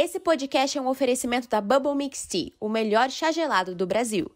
Esse podcast é um oferecimento da Bubble Mix Tea, o melhor chá gelado do Brasil.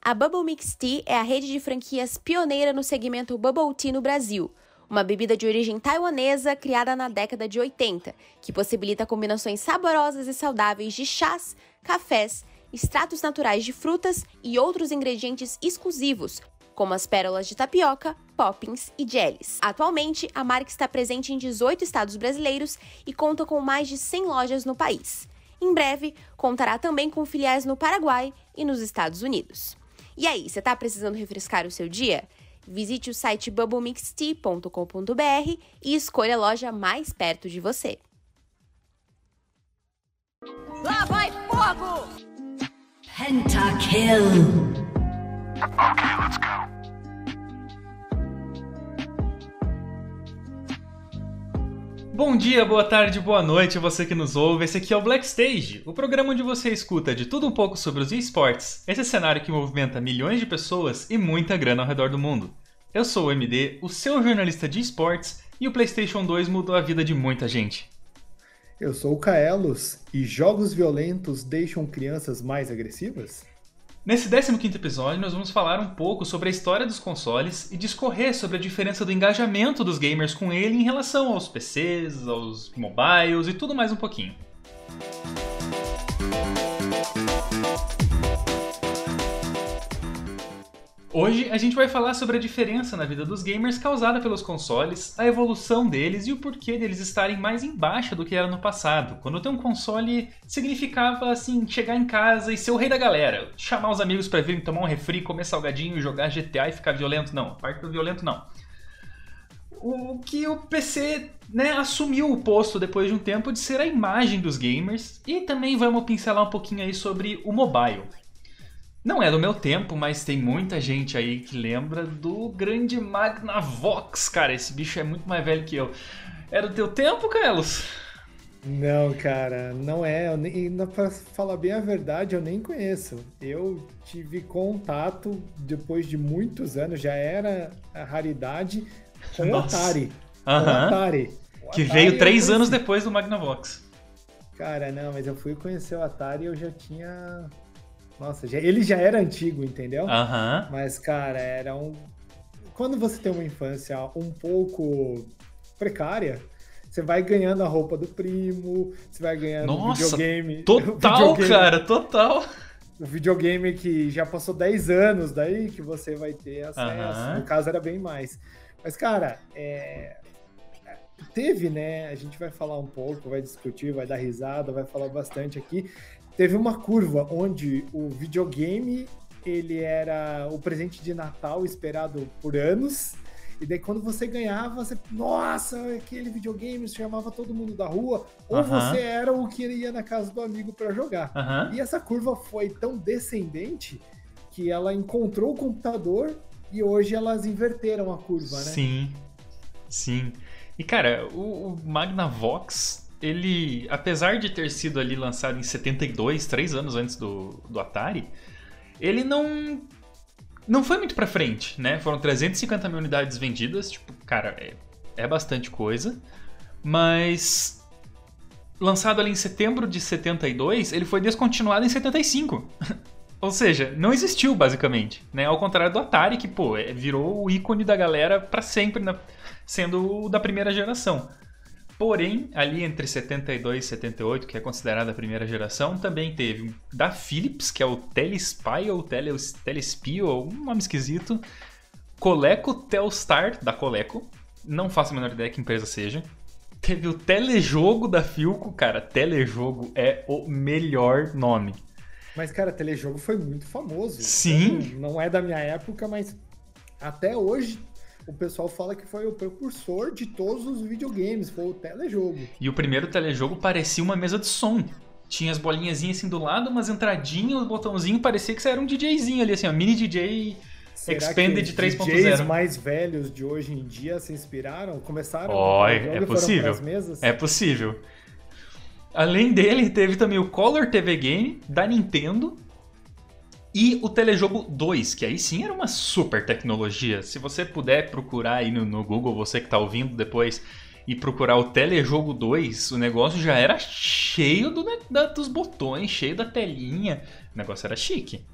A Bubble Mix Tea é a rede de franquias pioneira no segmento Bubble Tea no Brasil, uma bebida de origem taiwanesa criada na década de 80, que possibilita combinações saborosas e saudáveis de chás, cafés, extratos naturais de frutas e outros ingredientes exclusivos, como as pérolas de tapioca, poppins e jellies. Atualmente, a marca está presente em 18 estados brasileiros e conta com mais de 100 lojas no país. Em breve, contará também com filiais no Paraguai e nos Estados Unidos. E aí, você está precisando refrescar o seu dia? Visite o site bubblemixtea.com.br e escolha a loja mais perto de você. Lá vai fogo! Pentakill. Okay, let's go. Bom dia, boa tarde, boa noite, você que nos ouve. Esse aqui é o Black Stage, o programa onde você escuta de tudo um pouco sobre os esportes, esse cenário que movimenta milhões de pessoas e muita grana ao redor do mundo. Eu sou o MD, o seu jornalista de esportes, e o PlayStation 2 mudou a vida de muita gente. Eu sou o Kaelos, e jogos violentos deixam crianças mais agressivas? Nesse 15 episódio, nós vamos falar um pouco sobre a história dos consoles e discorrer sobre a diferença do engajamento dos gamers com ele em relação aos PCs, aos mobiles e tudo mais um pouquinho. Hoje a gente vai falar sobre a diferença na vida dos gamers causada pelos consoles, a evolução deles e o porquê deles estarem mais embaixo do que era no passado, quando ter um console significava assim chegar em casa e ser o rei da galera, chamar os amigos para virem tomar um refri, comer salgadinho, jogar GTA e ficar violento, não, parte do violento não. O que o PC né, assumiu o posto depois de um tempo de ser a imagem dos gamers e também vamos pincelar um pouquinho aí sobre o mobile. Não é do meu tempo, mas tem muita gente aí que lembra do grande Magnavox, cara. Esse bicho é muito mais velho que eu. É do teu tempo, Carlos? Não, cara, não é. Nem, pra falar bem a verdade, eu nem conheço. Eu tive contato depois de muitos anos, já era a raridade com o Atari. Com o Atari. O que Atari veio três anos depois do Magnavox. Cara, não, mas eu fui conhecer o Atari e eu já tinha nossa, já, ele já era antigo, entendeu? Aham. Uhum. Mas, cara, era um. Quando você tem uma infância um pouco precária, você vai ganhando a roupa do primo, você vai ganhando Nossa, videogame. Total, videogame, cara, total. O videogame que já passou 10 anos daí que você vai ter acesso. Uhum. No caso, era bem mais. Mas, cara, é... teve, né? A gente vai falar um pouco, vai discutir, vai dar risada, vai falar bastante aqui teve uma curva onde o videogame ele era o presente de Natal esperado por anos. E daí quando você ganhava, você, nossa, aquele videogame chamava todo mundo da rua, ou uh -huh. você era o que ia na casa do amigo para jogar. Uh -huh. E essa curva foi tão descendente que ela encontrou o computador e hoje elas inverteram a curva, né? Sim. Sim. E cara, o, o Magnavox ele, apesar de ter sido ali lançado em 72, três anos antes do, do Atari, ele não não foi muito pra frente, né? Foram 350 mil unidades vendidas, tipo, cara, é, é bastante coisa, mas lançado ali em setembro de 72, ele foi descontinuado em 75. Ou seja, não existiu basicamente, né? Ao contrário do Atari, que pô, é, virou o ícone da galera para sempre, sendo o da primeira geração. Porém, ali entre 72 e 78, que é considerada a primeira geração, também teve da Philips, que é o Telespy ou Tele, Telespio, ou um nome esquisito. Coleco Telstar, da Coleco. Não faço a menor ideia que empresa seja. Teve o Telejogo da Filco. Cara, Telejogo é o melhor nome. Mas, cara, Telejogo foi muito famoso. Sim. Não é da minha época, mas até hoje o pessoal fala que foi o precursor de todos os videogames, foi o telejogo. E o primeiro telejogo parecia uma mesa de som. Tinha as bolinhas assim do lado, umas entradinhas, o botãozinho, parecia que você era um DJzinho ali, assim, ó, mini DJ Será Expanded 3.0. DJs mais velhos de hoje em dia se inspiraram? Começaram oh, é possível. É possível. Além dele, teve também o Color TV Game da Nintendo, e o Telejogo 2, que aí sim era uma super tecnologia. Se você puder procurar aí no, no Google, você que está ouvindo depois, e procurar o Telejogo 2, o negócio já era cheio do, da, dos botões, cheio da telinha. O negócio era chique.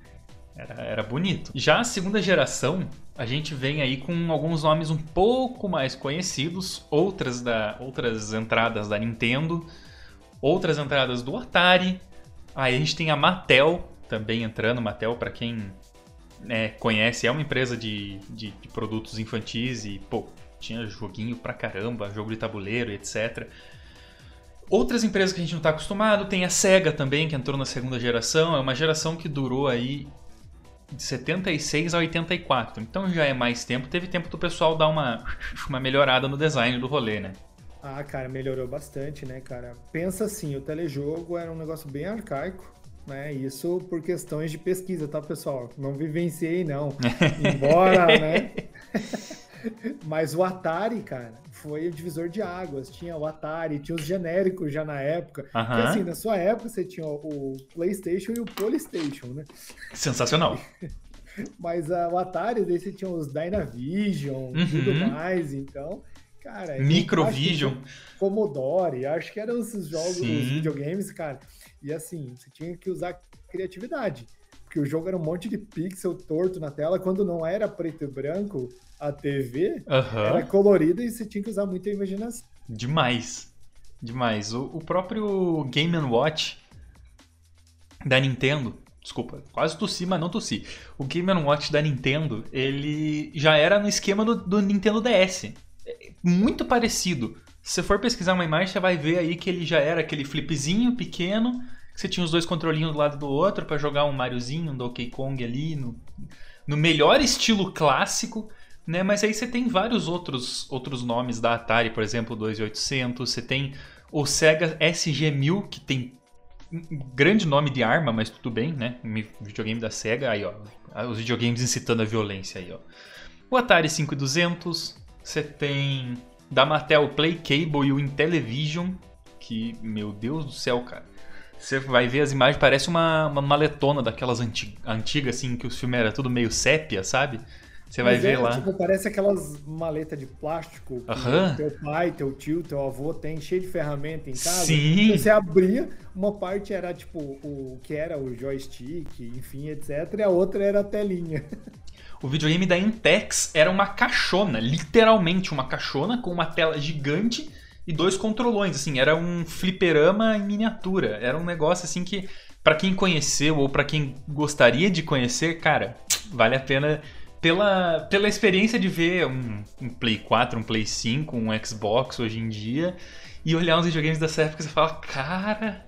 Era, era bonito. Já a segunda geração, a gente vem aí com alguns nomes um pouco mais conhecidos, outras, da, outras entradas da Nintendo, outras entradas do Atari. Aí a gente tem a Mattel também entrando. Mattel, para quem né, conhece, é uma empresa de, de, de, produtos infantis e, pô, tinha joguinho pra caramba, jogo de tabuleiro e etc. Outras empresas que a gente não está acostumado, tem a Sega também, que entrou na segunda geração. É uma geração que durou aí de 76 a 84. Então já é mais tempo. Teve tempo do pessoal dar uma, uma melhorada no design do rolê, né? Ah, cara, melhorou bastante, né, cara? Pensa assim, o telejogo era um negócio bem arcaico, né? Isso por questões de pesquisa, tá, pessoal? Não vivenciei, não. Embora, né? Mas o Atari, cara, foi o divisor de águas. Tinha o Atari, tinha os genéricos já na época. Uhum. Porque assim, na sua época você tinha o PlayStation e o Polystation, né? Sensacional. Mas uh, o Atari, daí você tinha os Dynavision e uhum. tudo mais, então. Cara, Microvision. Commodore, acho que eram esses jogos, Sim. os videogames, cara. E assim, você tinha que usar criatividade. Porque o jogo era um monte de pixel torto na tela, quando não era preto e branco, a TV uhum. era colorida e você tinha que usar muita imaginação. Demais. Demais. O, o próprio Game Watch da Nintendo, desculpa, quase tossi, mas não tossi. O Game Watch da Nintendo, ele já era no esquema do, do Nintendo DS. É muito parecido. Se você for pesquisar uma imagem, você vai ver aí que ele já era aquele flipzinho pequeno, que você tinha os dois controlinhos do lado do outro para jogar um Mariozinho, um Donkey Kong ali, no, no melhor estilo clássico. Né? Mas aí você tem vários outros, outros nomes da Atari, por exemplo, o 2800, você tem o Sega SG-1000, que tem grande nome de arma, mas tudo bem, né? Videogame da Sega, aí ó, os videogames incitando a violência aí, ó. O Atari 5200, você tem da Mattel o Play Cable e o Intellivision, que, meu Deus do céu, cara. Você vai ver as imagens, parece uma, uma maletona daquelas antigas, antiga, assim, que os filmes era tudo meio sépia, sabe? Você vai ver é, lá. Tipo, parece aquelas maletas de plástico que uhum. teu pai, teu tio, teu avô tem cheio de ferramenta em casa. Sim. Você abria, uma parte era tipo o que era o joystick, enfim, etc. E a outra era a telinha. O videogame da Intex era uma caixona, literalmente uma caixona com uma tela gigante e dois controlões, assim, era um fliperama em miniatura. Era um negócio assim que para quem conheceu ou para quem gostaria de conhecer, cara, vale a pena pela, pela experiência de ver um, um, Play 4, um Play 5, um Xbox hoje em dia e olhar uns videogames dessa época e você fala, cara.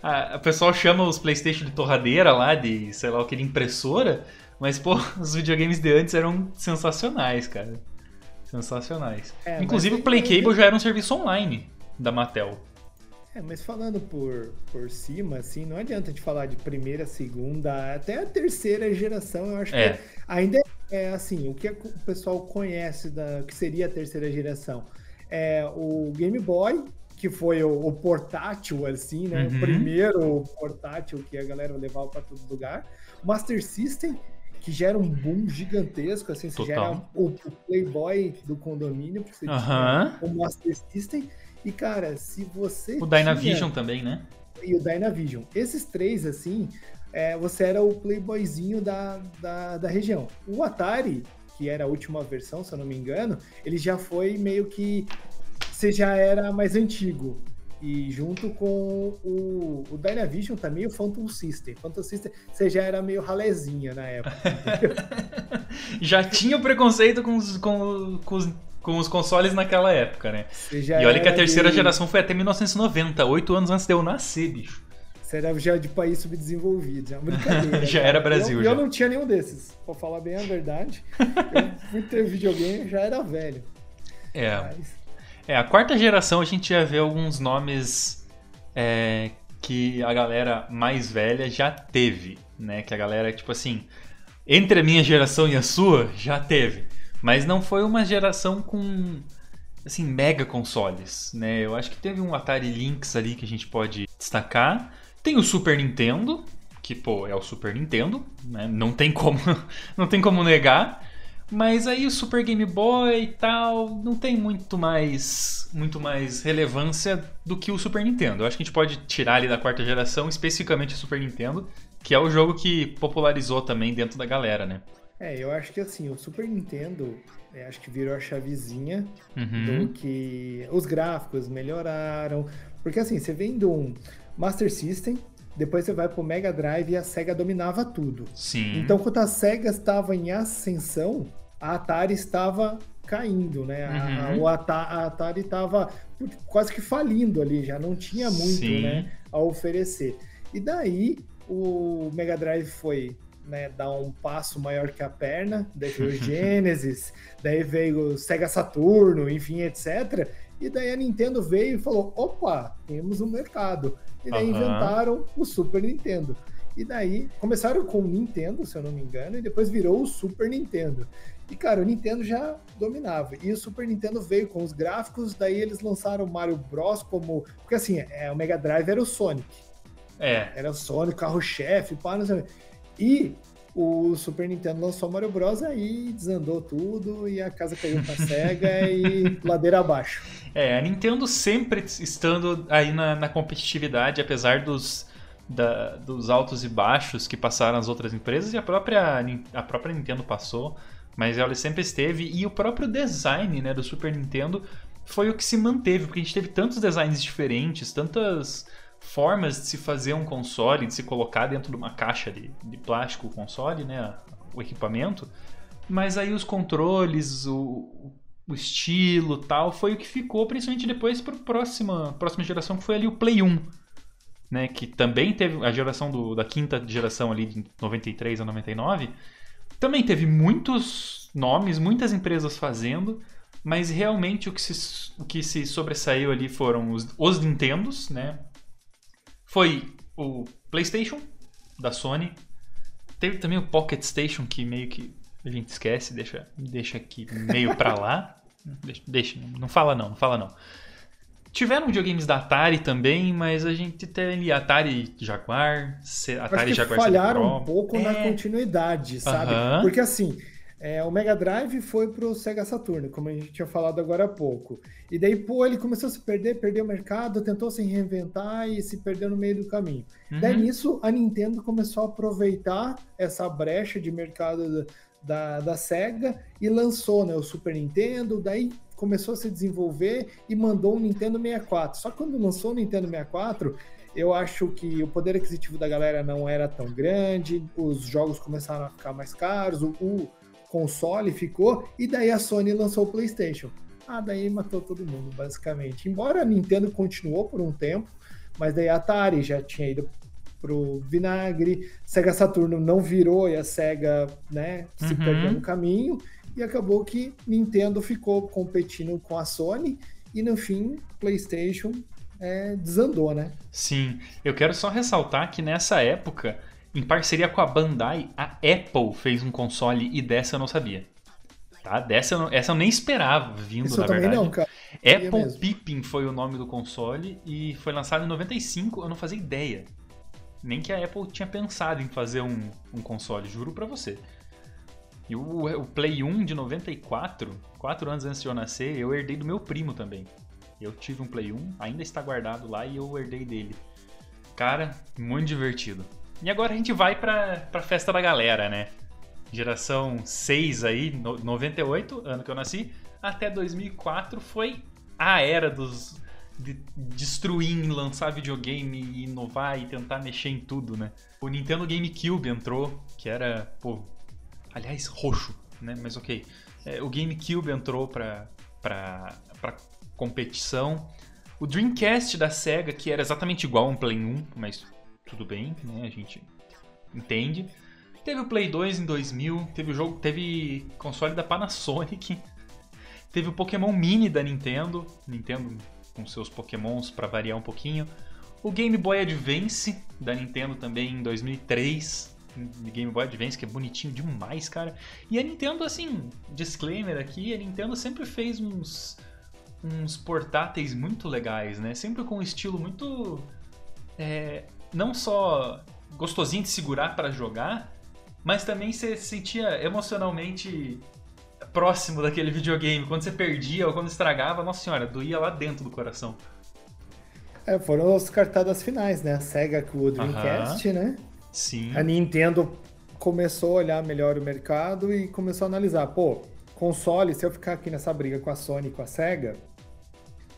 A, a pessoal chama os PlayStation de torradeira lá, de sei lá o que, de impressora, mas pô, os videogames de antes eram sensacionais, cara. Sensacionais. É, Inclusive o Play Cable já era um serviço online da Mattel. É, mas falando por, por cima, assim, não adianta de falar de primeira, segunda, até a terceira geração, eu acho é. que ainda é assim, o que o pessoal conhece da que seria a terceira geração é o Game Boy, que foi o, o portátil, assim, né? Uhum. O primeiro portátil que a galera levava para todo lugar. Master System, que gera um boom gigantesco, assim, você gera o, o, Playboy do condomínio, porque você uhum. tinha o Master System. E, cara, se você. O Dynavision também, né? E o Dynavision. Esses três, assim, é, você era o playboyzinho da, da, da região. O Atari, que era a última versão, se eu não me engano, ele já foi meio que. Você já era mais antigo. E junto com o, o Dynavision também, o Phantom System. Phantom System, você já era meio ralezinha na época. já tinha o preconceito com os, com, com os com os consoles naquela época, né? E olha que a terceira de... geração foi até 1990, oito anos antes de eu nascer, bicho. Você era já de país subdesenvolvido, já brincadeira. já era Brasil, eu, já. Eu não tinha nenhum desses, pra falar bem a verdade. eu fui ter videogame, já era velho. É. Mas... É, a quarta geração a gente já vê alguns nomes é, que a galera mais velha já teve, né? Que a galera, tipo assim, entre a minha geração e a sua, já teve. Mas não foi uma geração com assim mega consoles, né? Eu acho que teve um Atari Lynx ali que a gente pode destacar. Tem o Super Nintendo, que pô, é o Super Nintendo, né? Não tem como, não tem como negar. Mas aí o Super Game Boy e tal não tem muito mais muito mais relevância do que o Super Nintendo. Eu acho que a gente pode tirar ali da quarta geração, especificamente o Super Nintendo, que é o jogo que popularizou também dentro da galera, né? É, eu acho que assim, o Super Nintendo, é, acho que virou a chavezinha uhum. do que os gráficos melhoraram. Porque assim, você vem de um Master System, depois você vai pro Mega Drive e a SEGA dominava tudo. Sim. Então, quando a SEGA estava em ascensão, a Atari estava caindo, né? Uhum. A, a, Atari estava quase que falindo ali, já não tinha muito né, a oferecer. E daí o Mega Drive foi né, dar um passo maior que a perna, daí veio o Genesis, daí veio o Sega Saturno, enfim, etc. E daí a Nintendo veio e falou: opa, temos um mercado. E daí uhum. inventaram o Super Nintendo. E daí começaram com o Nintendo, se eu não me engano, e depois virou o Super Nintendo. E cara, o Nintendo já dominava. E o Super Nintendo veio com os gráficos, daí eles lançaram o Mario Bros como. Porque assim, é, o Mega Drive era o Sonic. É. Era o Sonic, carro-chefe, pá, não sei. E o Super Nintendo lançou Mario Bros. aí desandou tudo e a casa caiu pra SEGA e ladeira abaixo. É, a Nintendo sempre estando aí na, na competitividade, apesar dos, da, dos altos e baixos que passaram as outras empresas e a própria, a própria Nintendo passou, mas ela sempre esteve e o próprio design né, do Super Nintendo foi o que se manteve, porque a gente teve tantos designs diferentes, tantas formas de se fazer um console, de se colocar dentro de uma caixa de, de plástico o console, né, o equipamento. Mas aí os controles, o, o estilo tal, foi o que ficou, principalmente depois para a próxima, próxima geração, que foi ali o Play 1. Né, que também teve a geração do, da quinta geração ali de 93 a 99, também teve muitos nomes, muitas empresas fazendo, mas realmente o que se, o que se sobressaiu ali foram os, os Nintendos, né? foi o PlayStation da Sony. Teve também o Pocket Station, que meio que a gente esquece, deixa, deixa aqui meio pra lá. Deixa, deixa, não fala não, não fala não. Tiveram videogames da Atari também, mas a gente tem ali Atari Jaguar, Atari Acho que Jaguar falharam um pouco é... na continuidade, sabe? Uh -huh. Porque assim, é, o Mega Drive foi pro Sega Saturn, como a gente tinha falado agora há pouco. E daí, pô, ele começou a se perder, perdeu o mercado, tentou se reinventar e se perdeu no meio do caminho. Uhum. Daí nisso, a Nintendo começou a aproveitar essa brecha de mercado da, da Sega e lançou né, o Super Nintendo, daí começou a se desenvolver e mandou o Nintendo 64. Só que quando lançou o Nintendo 64, eu acho que o poder aquisitivo da galera não era tão grande, os jogos começaram a ficar mais caros, o, o console ficou, e daí a Sony lançou o PlayStation. Ah, daí matou todo mundo, basicamente. Embora a Nintendo continuou por um tempo, mas daí a Atari já tinha ido pro vinagre, Sega Saturno não virou e a Sega, né, se uhum. perdeu no caminho, e acabou que Nintendo ficou competindo com a Sony, e no fim, PlayStation é, desandou, né? Sim, eu quero só ressaltar que nessa época em parceria com a Bandai, a Apple fez um console e dessa eu não sabia. Tá? Dessa eu não, essa eu nem esperava vindo, Isso na verdade. Não, cara. Apple Pippin foi o nome do console e foi lançado em 95, eu não fazia ideia. Nem que a Apple tinha pensado em fazer um, um console, juro pra você. E o, o Play 1 de 94, 4 anos antes de eu nascer, eu herdei do meu primo também. Eu tive um Play 1, ainda está guardado lá e eu herdei dele. Cara, muito divertido. E agora a gente vai pra, pra festa da galera, né? Geração 6 aí, no, 98, ano que eu nasci, até 2004 foi a era dos de destruir, lançar videogame, inovar e tentar mexer em tudo, né? O Nintendo GameCube entrou, que era, pô, aliás, roxo, né? Mas ok. É, o GameCube entrou pra, pra competição. O Dreamcast da SEGA, que era exatamente igual a um Play 1, mas tudo bem, né? A gente entende. Teve o Play 2 em 2000, teve o jogo, teve console da Panasonic, teve o Pokémon Mini da Nintendo, Nintendo com seus Pokémons para variar um pouquinho. O Game Boy Advance da Nintendo também em 2003, Game Boy Advance que é bonitinho demais, cara. E a Nintendo assim, disclaimer aqui, a Nintendo sempre fez uns uns portáteis muito legais, né? Sempre com um estilo muito é, não só gostosinho de segurar para jogar, mas também você sentia emocionalmente próximo daquele videogame. Quando você perdia ou quando estragava, nossa senhora, doía lá dentro do coração. É, foram os cartadas finais, né? A SEGA com o Dreamcast, né? Sim. A Nintendo começou a olhar melhor o mercado e começou a analisar, pô, console, se eu ficar aqui nessa briga com a Sony e com a SEGA,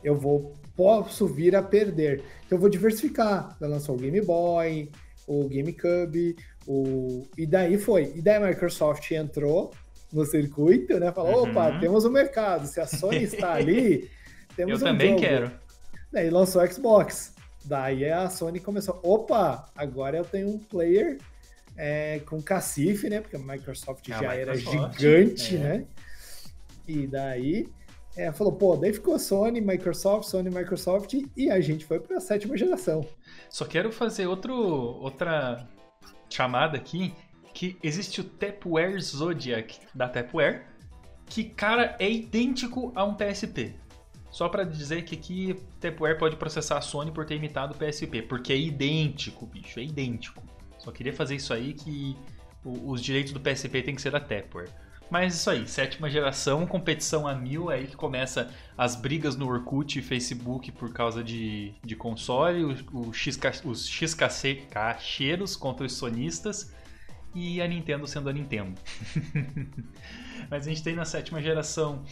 eu vou posso vir a perder. Então eu vou diversificar. Ela lançou o Game Boy, o GameCube, o e daí foi. E daí a Microsoft entrou no circuito, né? Falou, uhum. opa, temos o um mercado. Se a Sony está ali, temos eu um também jogo. quero. Daí lançou o Xbox. Daí a Sony começou, opa, agora eu tenho um player é, com cacife, né? Porque a Microsoft a já Microsoft, era gigante, é. né? E daí é, falou, pô, daí ficou Sony, Microsoft, Sony, Microsoft e a gente foi para a sétima geração. Só quero fazer outro, outra chamada aqui, que existe o Tapware Zodiac da Tapware, que, cara, é idêntico a um PSP. Só para dizer que aqui Tapware pode processar a Sony por ter imitado o PSP, porque é idêntico, bicho, é idêntico. Só queria fazer isso aí que os direitos do PSP tem que ser da Tapware. Mas isso aí, sétima geração, competição a mil, é aí que começa as brigas no Orkut e Facebook por causa de, de console, o, o X, os XKC cacheiros contra os sonistas e a Nintendo sendo a Nintendo. Mas a gente tem na sétima geração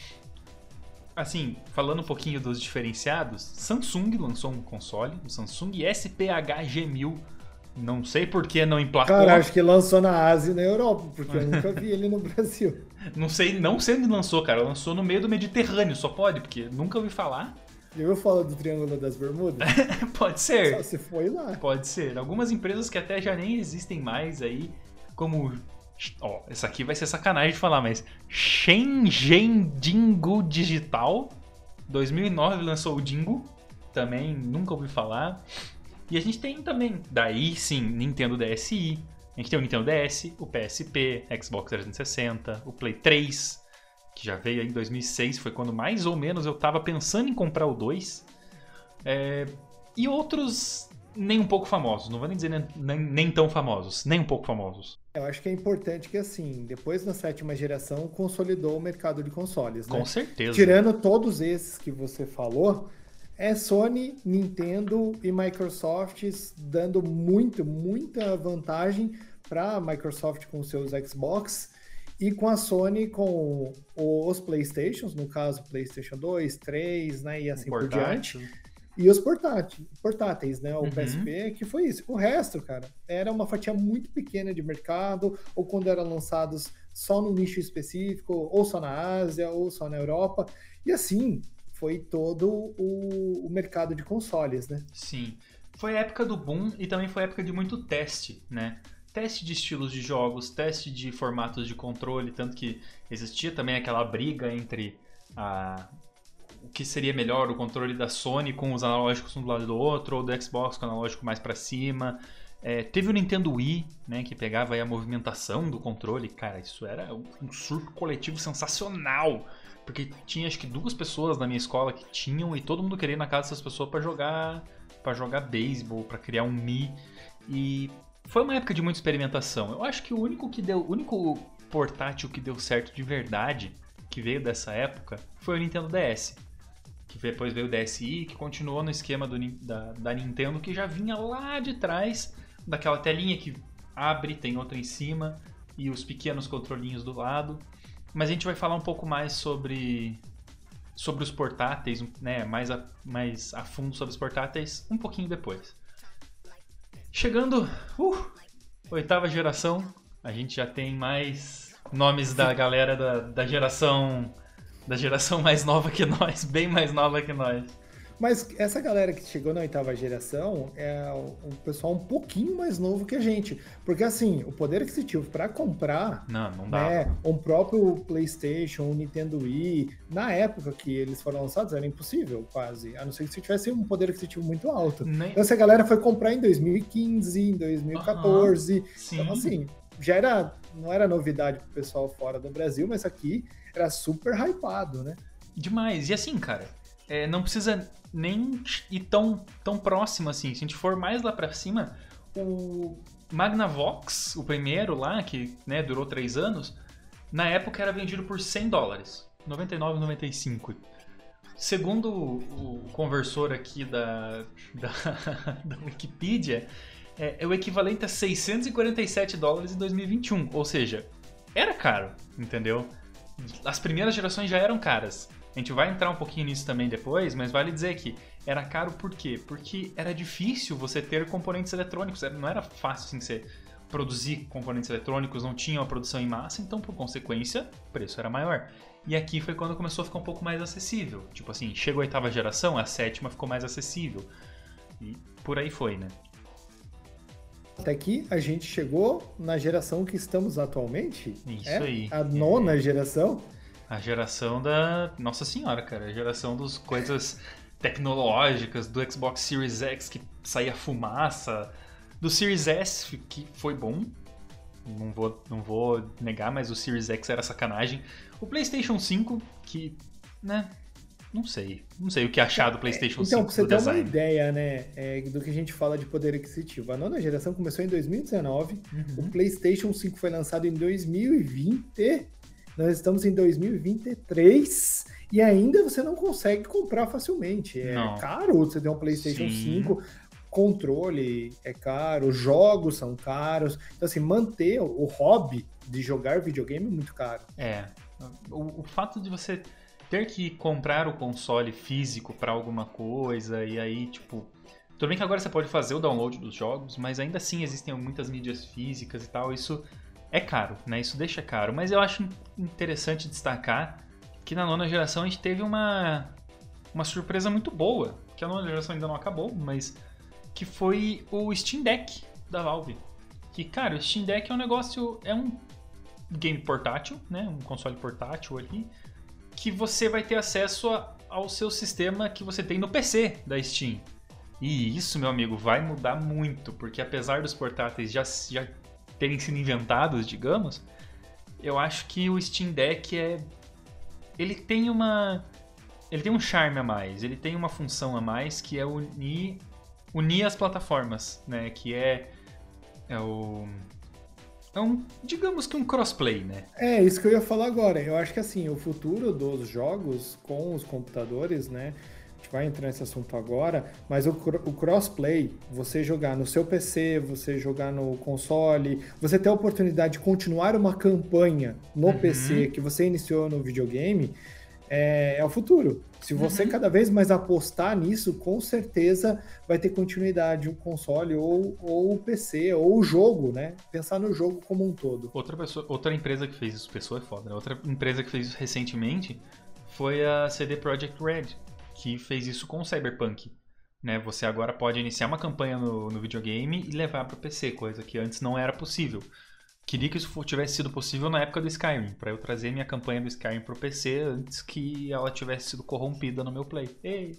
assim, falando um pouquinho dos diferenciados, Samsung lançou um console, o Samsung SPH G1000. Não sei por que não emplacou. Cara, acho que lançou na Ásia e na Europa, porque eu nunca vi ele no Brasil. Não sei, não sei onde lançou, cara. Lançou no meio do Mediterrâneo, só pode, porque nunca ouvi falar. Já ouviu falar do Triângulo das Bermudas? pode ser. Só se foi lá. Pode ser. Algumas empresas que até já nem existem mais aí, como Ó, essa aqui vai ser sacanagem de falar, mas Shenzhen Dingo Digital 2009 lançou o Dingo, também nunca ouvi falar. E a gente tem também, daí sim, Nintendo DSi. A gente tem o Nintendo DS, o PSP, Xbox 360, o Play 3, que já veio em 2006, foi quando mais ou menos eu tava pensando em comprar o 2. É, e outros nem um pouco famosos, não vou nem dizer nem, nem, nem, tão famosos, nem um pouco famosos. Eu acho que é importante que, assim, depois da sétima geração, consolidou o mercado de consoles, né? Com certeza. Tirando todos esses que você falou, é Sony, Nintendo e Microsoft dando muito, muita vantagem para a Microsoft com seus Xbox e com a Sony com os PlayStations, no caso PlayStation 2, 3, né, e assim por diante. E os portáteis, portáteis, né? O uhum. PSP, que foi isso. O resto, cara, era uma fatia muito pequena de mercado, ou quando eram lançados só no nicho específico, ou só na Ásia, ou só na Europa. E assim, foi todo o, o mercado de consoles, né? Sim. Foi a época do boom e também foi a época de muito teste, né? Teste de estilos de jogos, teste de formatos de controle, tanto que existia também aquela briga entre a, o que seria melhor, o controle da Sony com os analógicos um do lado do outro, ou do Xbox com o analógico mais para cima. É, teve o Nintendo Wii, né, que pegava a movimentação do controle. Cara, isso era um surto coletivo sensacional. Porque tinha acho que duas pessoas na minha escola que tinham e todo mundo queria ir na casa dessas pessoas para jogar para jogar beisebol, para criar um Mi. E foi uma época de muita experimentação. Eu acho que o único que deu, o único portátil que deu certo de verdade, que veio dessa época, foi o Nintendo DS depois veio o DSi, que continuou no esquema do, da, da Nintendo, que já vinha lá de trás daquela telinha que abre, tem outra em cima e os pequenos controlinhos do lado. Mas a gente vai falar um pouco mais sobre sobre os portáteis, né, mais a, mais a fundo sobre os portáteis um pouquinho depois. Chegando, uh, oitava geração, a gente já tem mais nomes da galera da, da geração da geração mais nova que nós, bem mais nova que nós. Mas essa galera que chegou na oitava geração é um pessoal um pouquinho mais novo que a gente. Porque assim, o poder aquisitivo para comprar não, não dá. Né, um próprio PlayStation, um Nintendo Wii, na época que eles foram lançados, era impossível quase. A não ser que você tivesse um poder aquisitivo muito alto. Nem... Então essa galera foi comprar em 2015, em 2014. Uhum, então, assim, já era. Não era novidade pro pessoal fora do Brasil, mas aqui era super hypado, né? Demais. E assim, cara, é, não precisa nem ir tão, tão próximo assim. Se a gente for mais lá pra cima, o Magnavox, o primeiro lá, que né, durou três anos, Na época era vendido por 100 dólares, 99,95. Segundo o conversor aqui da, da, da Wikipedia, é, é, o equivalente a 647 dólares em 2021. Ou seja, era caro, entendeu? As primeiras gerações já eram caras. A gente vai entrar um pouquinho nisso também depois, mas vale dizer que era caro por quê? Porque era difícil você ter componentes eletrônicos. Não era fácil assim, você produzir componentes eletrônicos, não tinha uma produção em massa, então por consequência o preço era maior. E aqui foi quando começou a ficar um pouco mais acessível. Tipo assim, chegou a oitava geração, a sétima ficou mais acessível. E por aí foi, né? Até aqui a gente chegou na geração que estamos atualmente. Isso é? aí. A nona é. geração. A geração da. Nossa senhora, cara. A geração dos coisas tecnológicas, do Xbox Series X que saía fumaça, do Series S que foi bom. Não vou, não vou negar, mas o Series X era sacanagem. O PlayStation 5, que, né, não sei. Não sei o que achar do PlayStation então, 5. Então, você tem uma ideia, né, é, do que a gente fala de poder aquisitivo. A nona geração começou em 2019, uhum. o PlayStation 5 foi lançado em 2020, nós estamos em 2023 e ainda você não consegue comprar facilmente. É não. caro você ter um PlayStation Sim. 5 controle é caro, jogos são caros. Então, assim, manter o hobby de jogar videogame é muito caro. É. O, o fato de você ter que comprar o console físico para alguma coisa e aí, tipo. Tudo bem que agora você pode fazer o download dos jogos, mas ainda assim existem muitas mídias físicas e tal. Isso é caro, né? Isso deixa caro. Mas eu acho interessante destacar que na nona geração a gente teve uma, uma surpresa muito boa. Que a nona geração ainda não acabou, mas que foi o Steam Deck da Valve. Que, cara, o Steam Deck é um negócio. É um game portátil, né? Um console portátil ali. Que você vai ter acesso a, ao seu sistema que você tem no PC da Steam. E isso, meu amigo, vai mudar muito, porque apesar dos portáteis já, já terem sido inventados, digamos, eu acho que o Steam Deck é. Ele tem uma. Ele tem um charme a mais, ele tem uma função a mais que é unir unir as plataformas, né? Que é, é o é um, digamos que um crossplay, né? É, isso que eu ia falar agora. Eu acho que assim, o futuro dos jogos com os computadores, né? A gente vai entrar nesse assunto agora, mas o, o crossplay, você jogar no seu PC, você jogar no console, você ter a oportunidade de continuar uma campanha no uhum. PC que você iniciou no videogame, é, é o futuro. Se você uhum. cada vez mais apostar nisso, com certeza vai ter continuidade o console ou, ou o PC ou o jogo, né? Pensar no jogo como um todo. Outra, pessoa, outra empresa que fez isso, pessoa é foda, né? Outra empresa que fez isso recentemente foi a CD Projekt Red, que fez isso com o Cyberpunk. Né? Você agora pode iniciar uma campanha no, no videogame e levar para o PC, coisa que antes não era possível. Queria que isso tivesse sido possível na época do Skyrim, para eu trazer minha campanha do Skyrim pro PC antes que ela tivesse sido corrompida no meu play. Ei,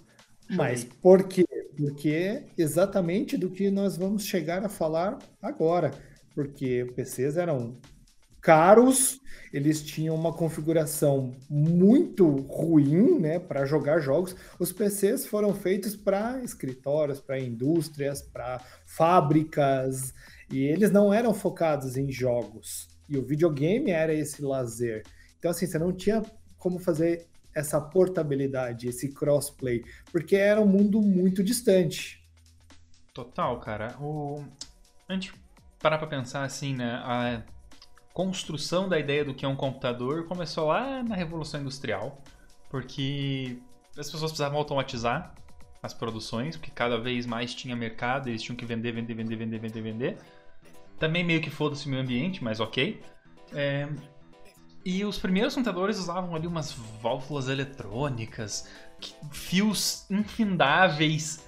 Mas por quê? Porque exatamente do que nós vamos chegar a falar agora. Porque PCs eram caros, eles tinham uma configuração muito ruim, né, para jogar jogos. Os PCs foram feitos para escritórios, para indústrias, para fábricas, e eles não eram focados em jogos. E o videogame era esse lazer. Então, assim, você não tinha como fazer essa portabilidade, esse crossplay, porque era um mundo muito distante. Total, cara. O... A gente parar pra pensar assim, né? A construção da ideia do que é um computador começou lá na Revolução Industrial, porque as pessoas precisavam automatizar as produções, porque cada vez mais tinha mercado, eles tinham que vender, vender, vender, vender, vender, vender. Também meio que foda-se o meio ambiente, mas ok. É... E os primeiros computadores usavam ali umas válvulas eletrônicas, fios infindáveis,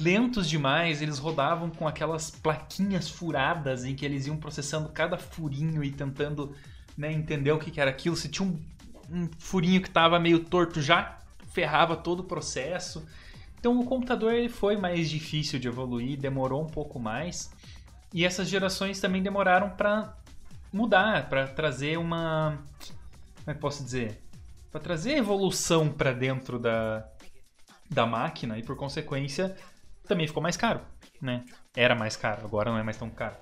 lentos demais. Eles rodavam com aquelas plaquinhas furadas em que eles iam processando cada furinho e tentando né, entender o que, era aquilo. Se tinha um, um furinho que estava meio torto, já ferrava todo o processo. Então o computador ele foi mais difícil de evoluir, demorou um pouco mais. E essas gerações também demoraram para mudar, para trazer uma. Como é que posso dizer? Para trazer evolução para dentro da, da máquina e, por consequência, também ficou mais caro. Né? Era mais caro, agora não é mais tão caro.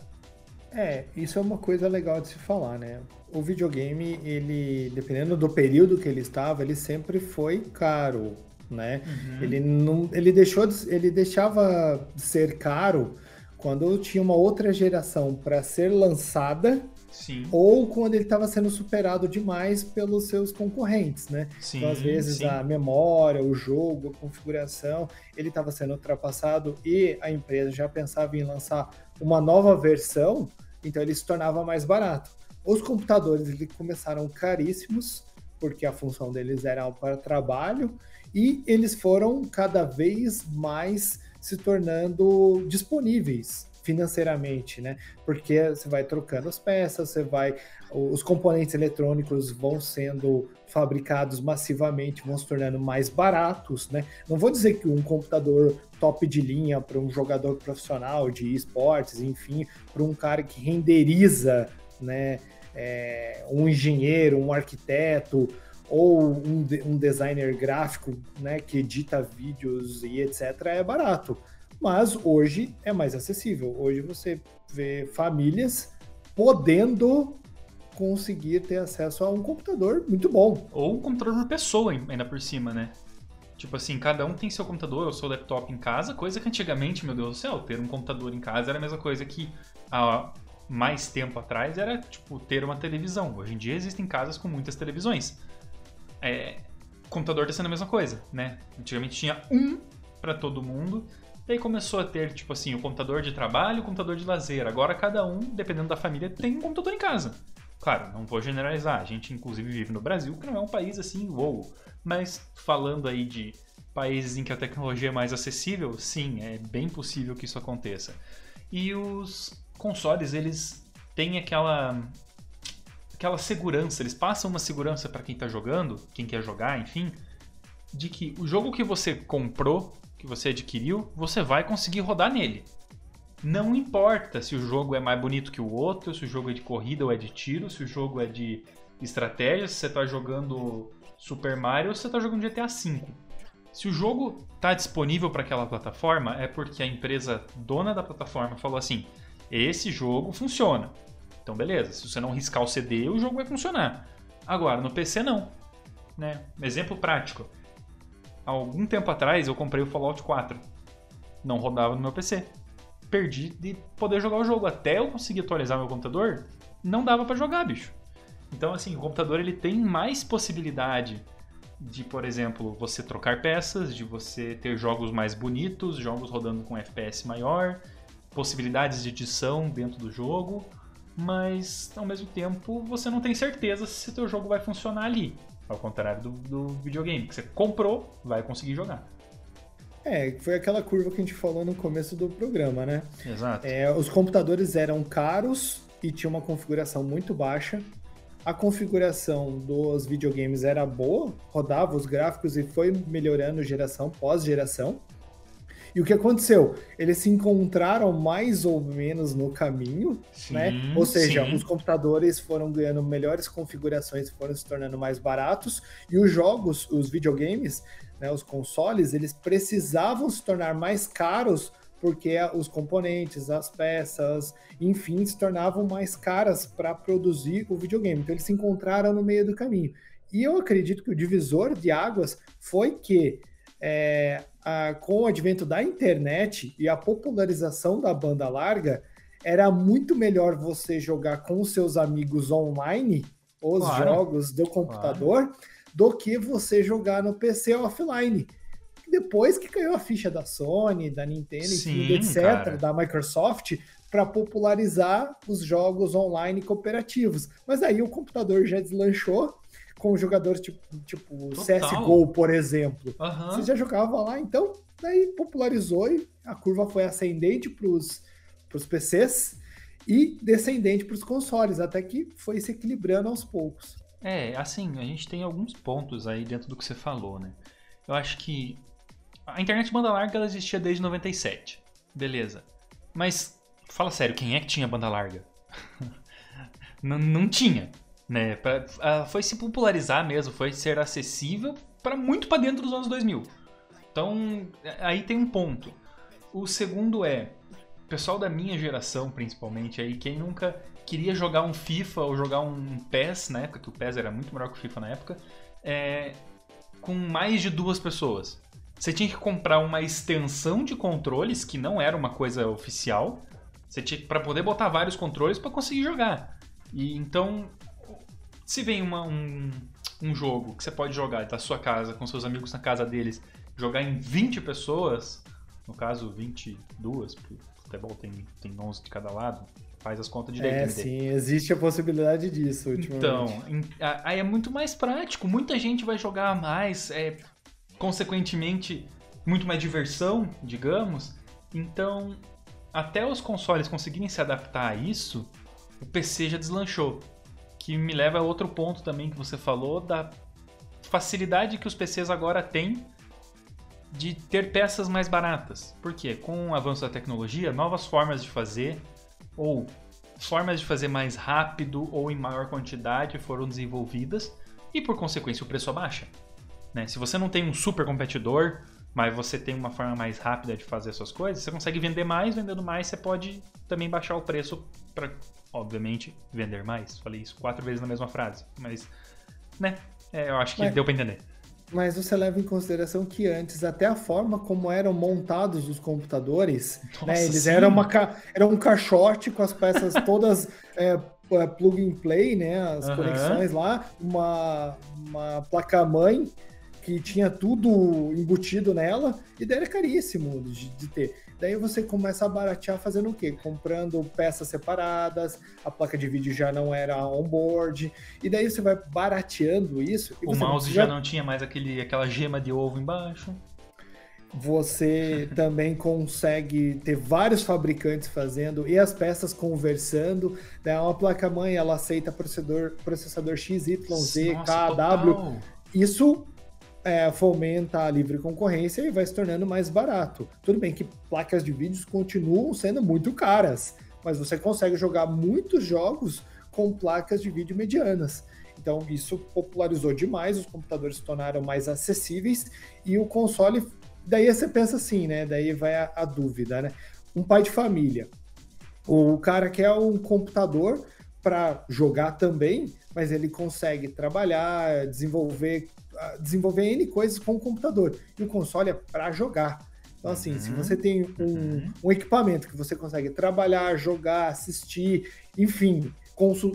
É, isso é uma coisa legal de se falar, né? O videogame, ele, dependendo do período que ele estava, ele sempre foi caro, né? Uhum. Ele não, ele deixou, de, ele deixava de ser caro quando tinha uma outra geração para ser lançada Sim. ou quando ele estava sendo superado demais pelos seus concorrentes, né? Sim, então, às vezes, sim. a memória, o jogo, a configuração, ele estava sendo ultrapassado e a empresa já pensava em lançar uma nova versão, então ele se tornava mais barato. Os computadores eles começaram caríssimos, porque a função deles era para trabalho, e eles foram cada vez mais se tornando disponíveis financeiramente, né? Porque você vai trocando as peças, você vai. Os componentes eletrônicos vão sendo fabricados massivamente, vão se tornando mais baratos, né? Não vou dizer que um computador top de linha para um jogador profissional de esportes, enfim, para um cara que renderiza, né? É, um engenheiro, um arquiteto, ou um, um designer gráfico né, que edita vídeos e etc., é barato. Mas hoje é mais acessível. Hoje você vê famílias podendo conseguir ter acesso a um computador muito bom. Ou um computador por pessoa, ainda por cima, né? Tipo assim, cada um tem seu computador ou seu laptop em casa, coisa que antigamente, meu Deus do céu, ter um computador em casa era a mesma coisa que há mais tempo atrás era, tipo, ter uma televisão. Hoje em dia existem casas com muitas televisões. É, computador está sendo a mesma coisa, né? Antigamente tinha um para todo mundo, daí começou a ter, tipo assim, o computador de trabalho, o computador de lazer. Agora cada um, dependendo da família, tem um computador em casa. Claro, não vou generalizar. A gente, inclusive, vive no Brasil, que não é um país assim, uou. Mas falando aí de países em que a tecnologia é mais acessível, sim, é bem possível que isso aconteça. E os consoles, eles têm aquela aquela segurança, eles passam uma segurança para quem está jogando, quem quer jogar, enfim, de que o jogo que você comprou, que você adquiriu, você vai conseguir rodar nele. Não importa se o jogo é mais bonito que o outro, se o jogo é de corrida ou é de tiro, se o jogo é de estratégia, se você está jogando Super Mario ou se você está jogando GTA V. Se o jogo está disponível para aquela plataforma, é porque a empresa dona da plataforma falou assim: esse jogo funciona. Então, beleza. Se você não riscar o CD, o jogo vai funcionar. Agora, no PC, não. Né? Exemplo prático. Há algum tempo atrás, eu comprei o Fallout 4. Não rodava no meu PC. Perdi de poder jogar o jogo. Até eu conseguir atualizar meu computador, não dava para jogar, bicho. Então, assim, o computador ele tem mais possibilidade de, por exemplo, você trocar peças, de você ter jogos mais bonitos, jogos rodando com FPS maior, possibilidades de edição dentro do jogo mas ao mesmo tempo você não tem certeza se seu jogo vai funcionar ali. Ao contrário do, do videogame, que você comprou, vai conseguir jogar. É, foi aquela curva que a gente falou no começo do programa, né? Exato. É, os computadores eram caros e tinha uma configuração muito baixa. A configuração dos videogames era boa, rodava os gráficos e foi melhorando geração pós geração. E o que aconteceu? Eles se encontraram mais ou menos no caminho, sim, né? Ou seja, sim. os computadores foram ganhando melhores configurações, foram se tornando mais baratos, e os jogos, os videogames, né, os consoles, eles precisavam se tornar mais caros porque os componentes, as peças, enfim, se tornavam mais caras para produzir o videogame. Então eles se encontraram no meio do caminho. E eu acredito que o divisor de águas foi que é, a, com o advento da internet e a popularização da banda larga, era muito melhor você jogar com seus amigos online os Claro. jogos do computador do que você jogar no PC offline. Depois que caiu a ficha da Sony, da Nintendo, Sim, etc., cara. da Microsoft, para popularizar os jogos online cooperativos. Mas aí o computador já deslanchou com jogadores tipo, tipo Total. CSGO, por exemplo. Aham. Você já jogava lá, então daí popularizou e a curva foi ascendente para os PCs e descendente para os consoles, até que foi se equilibrando aos poucos. É, assim, a gente tem alguns pontos aí dentro do que você falou, né? Eu acho que a internet banda larga ela existia desde 97. Beleza. Mas, fala sério, quem é que tinha banda larga? não, não tinha, né? Pra- ah, foi se popularizar mesmo, foi ser acessível para muito para dentro dos anos 2000. Então, aí tem um ponto. O segundo é, pessoal da minha geração, principalmente, aí, quem nunca queria jogar um FIFA ou jogar um PES, na época que o PES era muito melhor que o FIFA na época, é, com mais de duas pessoas. Você tinha que comprar uma extensão de controles, que não era uma coisa oficial, você tinha para poder botar vários controles para conseguir jogar. E então, se vem uma, um, um jogo que você pode jogar da sua casa, com seus amigos na casa deles, jogar em 20 pessoas, no caso 22, porque futebol tem, tem 11 de cada lado, faz as contas direito. É, sim, existe a possibilidade disso. Então, aí é muito mais prático, muita gente vai jogar mais, é, consequentemente, muito mais diversão, digamos. Então, até os consoles conseguirem se adaptar a isso, o PC já deslanchou. Que me leva a outro ponto também que você falou da facilidade que os PCs agora têm de ter peças mais baratas. Porque com o avanço da tecnologia, novas formas de fazer ou formas de fazer mais rápido ou em maior quantidade foram desenvolvidas e por consequência o preço abaixa. Né? Se você não tem um super competidor, mas você tem uma forma mais rápida de fazer suas coisas, você consegue vender mais, vendendo mais, você pode também baixar o preço para, obviamente, vender mais. Falei isso quatro vezes na mesma frase, mas, né? É, eu acho que mas, deu para entender. Mas você leva em consideração que antes até a forma como eram montados os computadores, né, Nossa, né? Eles sim. eram uma era um caixote com as peças todas é, é, plug and play, né? As uhum. conexões lá, uma, uma placa mãe que tinha tudo embutido nela, e daí era caríssimo de, de, ter. Daí você começa a baratear fazendo o quê? Comprando peças separadas, a placa de vídeo já não era on-board, e daí você vai barateando isso. o mouse já não tinha mais aquele, aquela gema de ovo embaixo. Você também consegue ter vários fabricantes fazendo e as peças conversando. Né? Uma placa-mãe ela aceita processador, processador XYZ, Nossa, KW. Isso é, fomenta a livre concorrência e vai se tornando mais barato. Tudo bem que placas de vídeos continuam sendo muito caras, mas você consegue jogar muitos jogos com placas de vídeo medianas. Então isso popularizou demais, os computadores se tornaram mais acessíveis e o console. Daí você pensa assim, né? Daí vai a, a dúvida, né? Um pai de família, o cara quer um computador para jogar também, mas ele consegue trabalhar, desenvolver desenvolver N coisas com o computador. E o console é para jogar. Então, assim, uhum. se você tem um, uhum. um, equipamento que você consegue trabalhar, jogar, assistir, enfim,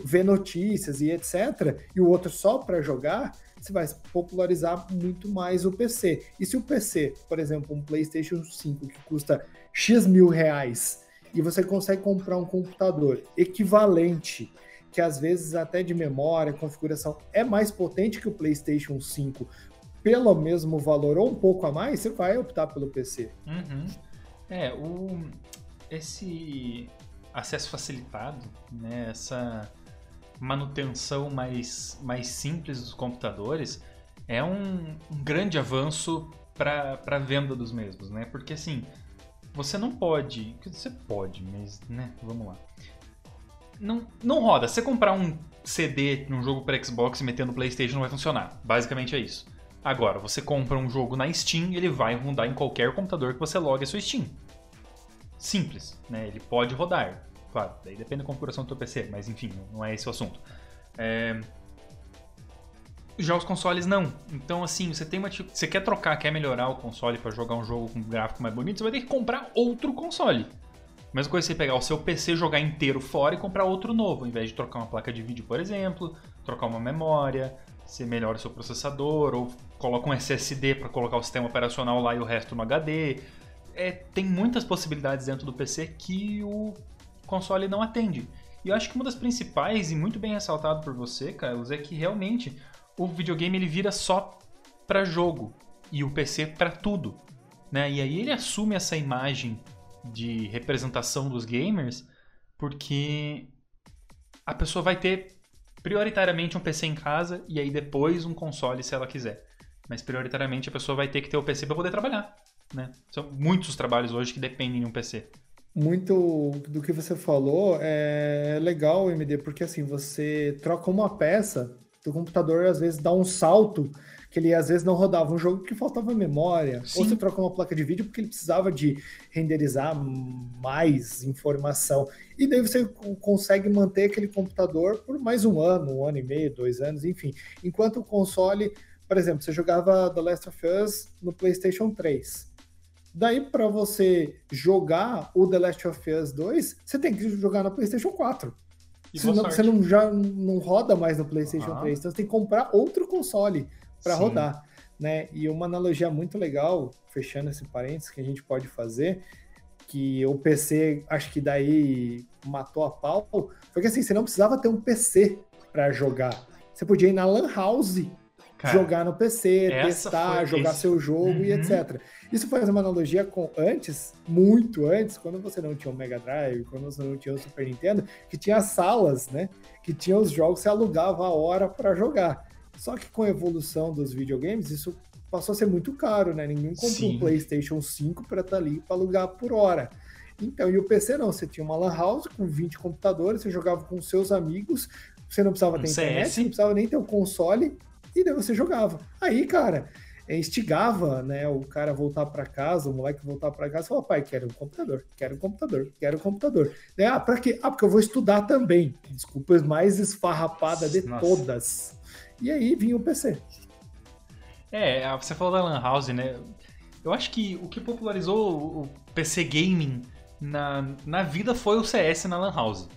ver notícias e etc., e o outro só para jogar, você vai popularizar muito mais o PC. E se o PC, por exemplo, um PlayStation 5 que custa X mil reais, e você consegue comprar um computador equivalente que às vezes até de memória, configuração é mais potente que o PlayStation 5 pelo mesmo valor ou um pouco a mais, você vai optar pelo PC. Uhum. É, o, esse acesso facilitado, né, essa manutenção mais, mais simples dos computadores é um, um grande avanço para a venda dos mesmos, né? Porque assim, você não pode, você pode, mas, né, vamos lá não, não roda. Se você comprar um CD num jogo para Xbox e meter no PlayStation, não vai funcionar. Basicamente é isso. Agora, você compra um jogo na Steam, ele vai rodar em qualquer computador que você logue a sua Steam. Simples, né? Ele pode rodar. Claro, daí depende da configuração do seu PC, mas enfim, não é esse o assunto. É... Já os consoles não. Então, assim, você tem uma. Você quer trocar, quer melhorar o console para jogar um jogo com um gráfico mais bonito, você vai ter que comprar outro console. Mesma coisa você pegar o seu PC, jogar inteiro fora e comprar outro novo, ao invés de trocar uma placa de vídeo, por exemplo, trocar uma memória, você melhora o seu processador, ou coloca um SSD para colocar o sistema operacional lá e o resto no HD. É, tem muitas possibilidades dentro do PC que o console não atende. E eu acho que uma das principais, e muito bem ressaltado por você, Carlos, é que realmente o videogame ele vira só para jogo e o PC para tudo. Né? E aí ele assume essa imagem de representação dos gamers, porque a pessoa vai ter prioritariamente um PC em casa e aí depois um console se ela quiser. Mas prioritariamente a pessoa vai ter que ter o PC para poder trabalhar, né? São muitos trabalhos hoje que dependem de um PC. Muito do que você falou é legal, MD, porque assim, você troca uma peça, o computador às vezes dá um salto que ele às vezes não rodava um jogo porque faltava memória, Sim. ou você troca uma placa de vídeo porque ele precisava de renderizar mais informação. E daí você consegue manter aquele computador por mais um ano, um ano e meio, dois anos, enfim. Enquanto o console, por exemplo, você jogava The Last of Us no PlayStation 3. Daí, para você jogar o The Last of Us 2, você tem que jogar no PlayStation 4. Senão, você não, já não roda mais no PlayStation 3, então você tem que comprar outro console para rodar, né? E uma analogia muito legal, fechando esse parênteses, que a gente pode fazer, que o PC, acho que daí matou a pau, foi que assim, você não precisava ter um PC para jogar. Você podia ir na Lan House Cara, jogar no PC, testar, jogar esse... seu jogo uhum. e etc. Isso faz uma analogia com antes, muito antes, quando você não tinha o Mega Drive, quando você não tinha o Super Nintendo, que tinha salas, né? Que tinha os jogos, você alugava a hora para jogar. Só que com a evolução dos videogames, isso passou a ser muito caro, né? Ninguém comprou Sim. um PlayStation 5 para estar tá ali para alugar por hora. Então, e o PC não, você tinha uma LAN house com 20 computadores, você jogava com seus amigos, você não precisava ter um internet, CS. não precisava nem ter o um console, e daí você jogava. Aí, cara, é, instigava, né, o cara voltar para casa, o moleque voltar para casa, e falar, pai, quero um computador, quero um computador, quero um computador. Daí, ah, para quê? Ah, porque eu vou estudar também. Desculpas mais esfarrapada de Nossa. todas. E aí vinha o PC. É, você falou da Lan House, né? Eu acho que o que popularizou o PC Gaming na, na vida foi o CS na Lan House.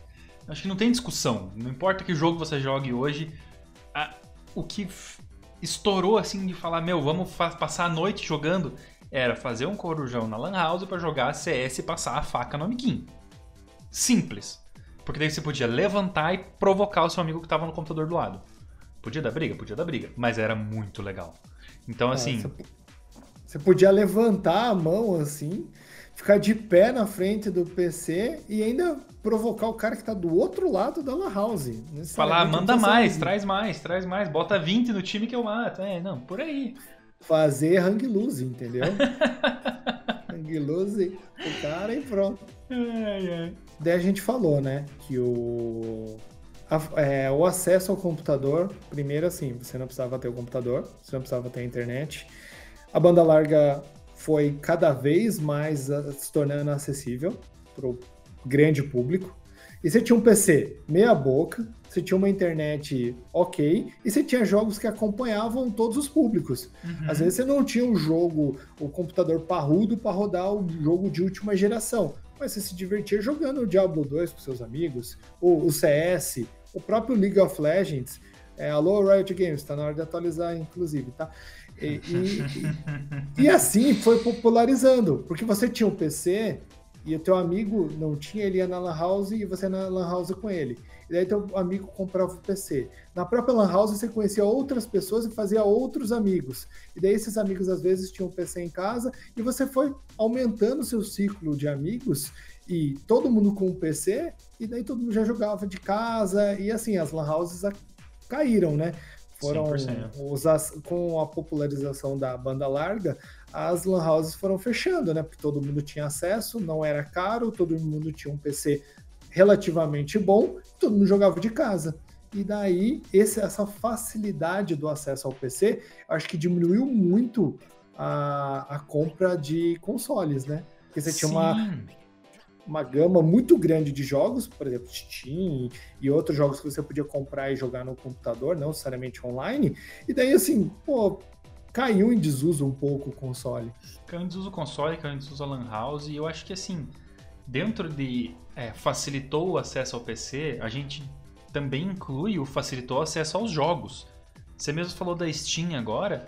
Acho que não tem discussão. Não importa que jogo você jogue hoje, a, o que estourou assim de falar, meu, vamos passar a noite jogando, era fazer um corujão na Lan House para jogar CS e passar a faca no amiguinho. Simples. Porque daí você podia levantar e provocar o seu amigo que estava no computador do lado. Podia dar briga? Podia dar briga. Mas era muito legal. Então, assim. Você podia levantar a mão assim, ficar de pé na frente do PC e ainda provocar o cara que tá do outro lado da La House. Falar, manda mais, traz mais, traz mais, bota 20 no time que eu mato. É, não, por aí. Fazer hang loose, entendeu? hang loose, o cara e pronto. Ai, ai. Daí a gente falou, né, que o a, é, o acesso ao computador, primeiro assim, você não precisava ter o computador, você não precisava ter a internet. A banda larga foi cada vez mais uh, se tornando acessível para o grande público. E você tinha um PC meia boca, você tinha uma internet ok, e você tinha jogos que acompanhavam todos os públicos. Uhum. Às vezes você não tinha um jogo, o um computador parrudo para rodar o jogo de última geração, mas você se divertia jogando o Diablo 2 com seus amigos, o, o CS, o próprio League of Legends. É, alô, Riot Games, está na hora de atualizar, inclusive, tá? E, e, e, assim foi popularizando, porque você tinha um PC e o teu amigo não tinha, ele ia na Lan House e você na Lan House com ele. E daí teu amigo comprava o PC. Na própria Lan House você conhecia outras pessoas e fazia outros amigos. E daí esses amigos às vezes tinham um PC em casa e você foi aumentando seu ciclo de amigos e todo mundo com um PC, e daí todo mundo já jogava de casa, e assim, as lan houses caíram, né? Foram os, com a popularização da banda larga, as lan houses foram fechando, né? Porque todo mundo tinha acesso, não era caro, todo mundo tinha um PC relativamente bom, todo mundo jogava de casa. E daí, esse, essa facilidade do acesso ao PC, acho que diminuiu muito a, a compra de consoles, né? Porque você Sim. tinha uma uma gama muito grande de jogos, por exemplo, Steam e outros jogos que você podia comprar e jogar no computador, não necessariamente online. E daí, assim, pô, caiu em desuso um pouco o console. Caiu em desuso o console, caiu em desuso a Lan House, e eu acho que, assim, dentro de é, facilitou o acesso ao PC, a gente também inclui o facilitou o acesso aos jogos. Você mesmo falou da Steam agora.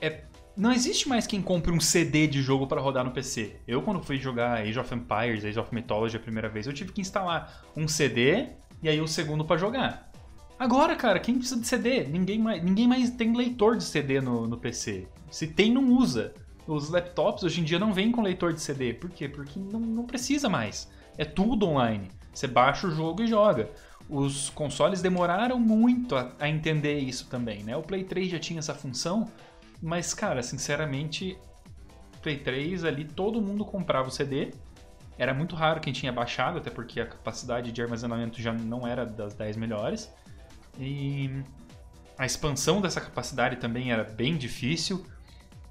É não existe mais quem compre um CD de jogo para rodar no PC. Eu, quando fui jogar Age of Empires, Age of Mythology a primeira vez, eu tive que instalar um CD e aí o segundo para jogar. Agora, cara, quem precisa de CD? Ninguém mais, ninguém mais tem leitor de CD no, no PC. Se tem, não usa. Os laptops hoje em dia não vêm com leitor de CD. Por quê? Porque não, não precisa mais. É tudo online. Você baixa o jogo e joga. Os consoles demoraram muito a, a entender isso também, né? O Play 3 já tinha essa função, mas, cara, sinceramente, Play 3 ali todo mundo comprava o CD. Era muito raro quem tinha baixado, até porque a capacidade de armazenamento já não era das 10 melhores. E a expansão dessa capacidade também era bem difícil.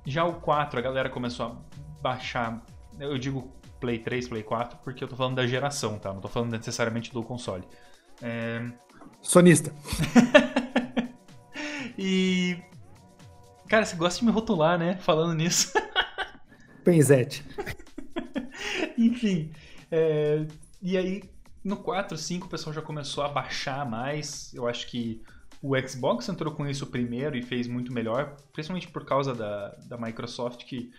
Já o 4, a galera começou a baixar. Eu digo Play 3, Play 4, porque eu tô falando da geração, tá? Não tô falando necessariamente do console. É... Sonista. e. Cara, você gosta de me rotular, né? Falando nisso. Penzete. Enfim. É... E aí, no 4, 5, o pessoal já começou a baixar mais. Eu acho que o Xbox entrou com isso primeiro e fez muito melhor, principalmente por causa da, da Microsoft, que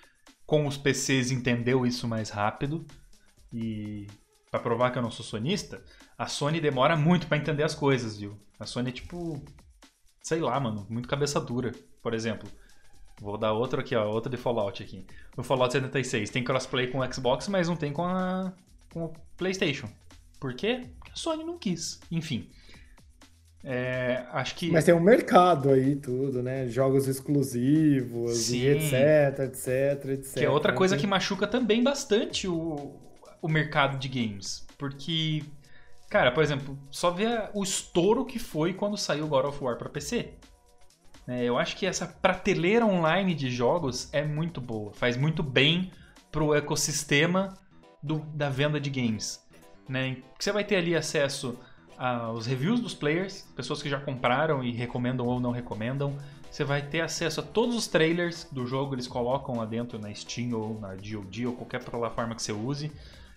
com os PCs entendeu isso mais rápido. E para provar que eu não sou sonista, a Sony demora muito para entender as coisas, viu? A Sony é tipo, sei lá, mano, muito cabeça dura. Por exemplo, vou dar outro aqui, ó, outro de Fallout aqui. O Fallout 76 tem crossplay com o Xbox, mas não tem com a com o PlayStation. Por quê? Porque a Sony não quis. Enfim. É, acho que. Mas tem um mercado aí, tudo, né? Jogos exclusivos, Sim. e etc, etc, etc. Que é outra coisa que machuca também bastante o, o mercado de games. Porque, cara, por exemplo, só vê o estouro que foi quando saiu God of War para PC. É, eu acho que essa prateleira online de jogos é muito boa, faz muito bem pro ecossistema do, da venda de games. Né? Você vai ter ali acesso aos reviews dos players, pessoas que já compraram e recomendam ou não recomendam. Você vai ter acesso a todos os trailers do jogo, eles colocam lá dentro na Steam ou na GOG ou qualquer plataforma que você use.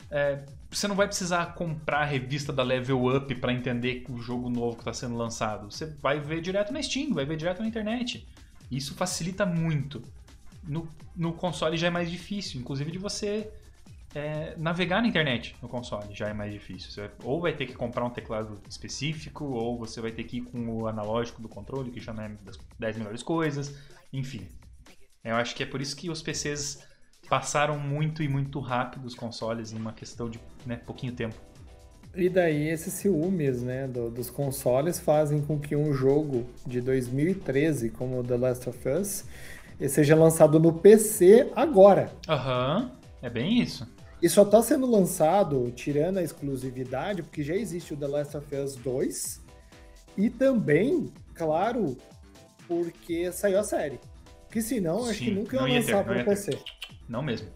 É, você não vai precisar comprar a revista da Level Up para entender o jogo novo que está sendo lançado. Você vai ver direto na Steam, vai ver direto na internet. Isso facilita muito. No, no console já é mais difícil, inclusive de você é, navegar na internet no console já é mais difícil. Você ou vai ter que comprar um teclado específico, ou você vai ter que ir com o analógico do controle, que já não é das 10 melhores coisas. Enfim. Eu acho que é por isso que os PCs passaram muito e muito rápido os consoles em uma questão de né, pouquinho tempo. E daí esses ciúmes né, do, dos consoles fazem com que um jogo de 2013, como The Last of Us, seja lançado no PC agora. Aham, uhum, é bem isso. E só está sendo lançado, tirando a exclusividade, porque já existe o The Last of Us 2. E também, claro, porque saiu a série. Porque senão, Sim, acho que nunca ia lançar para o PC. Não mesmo.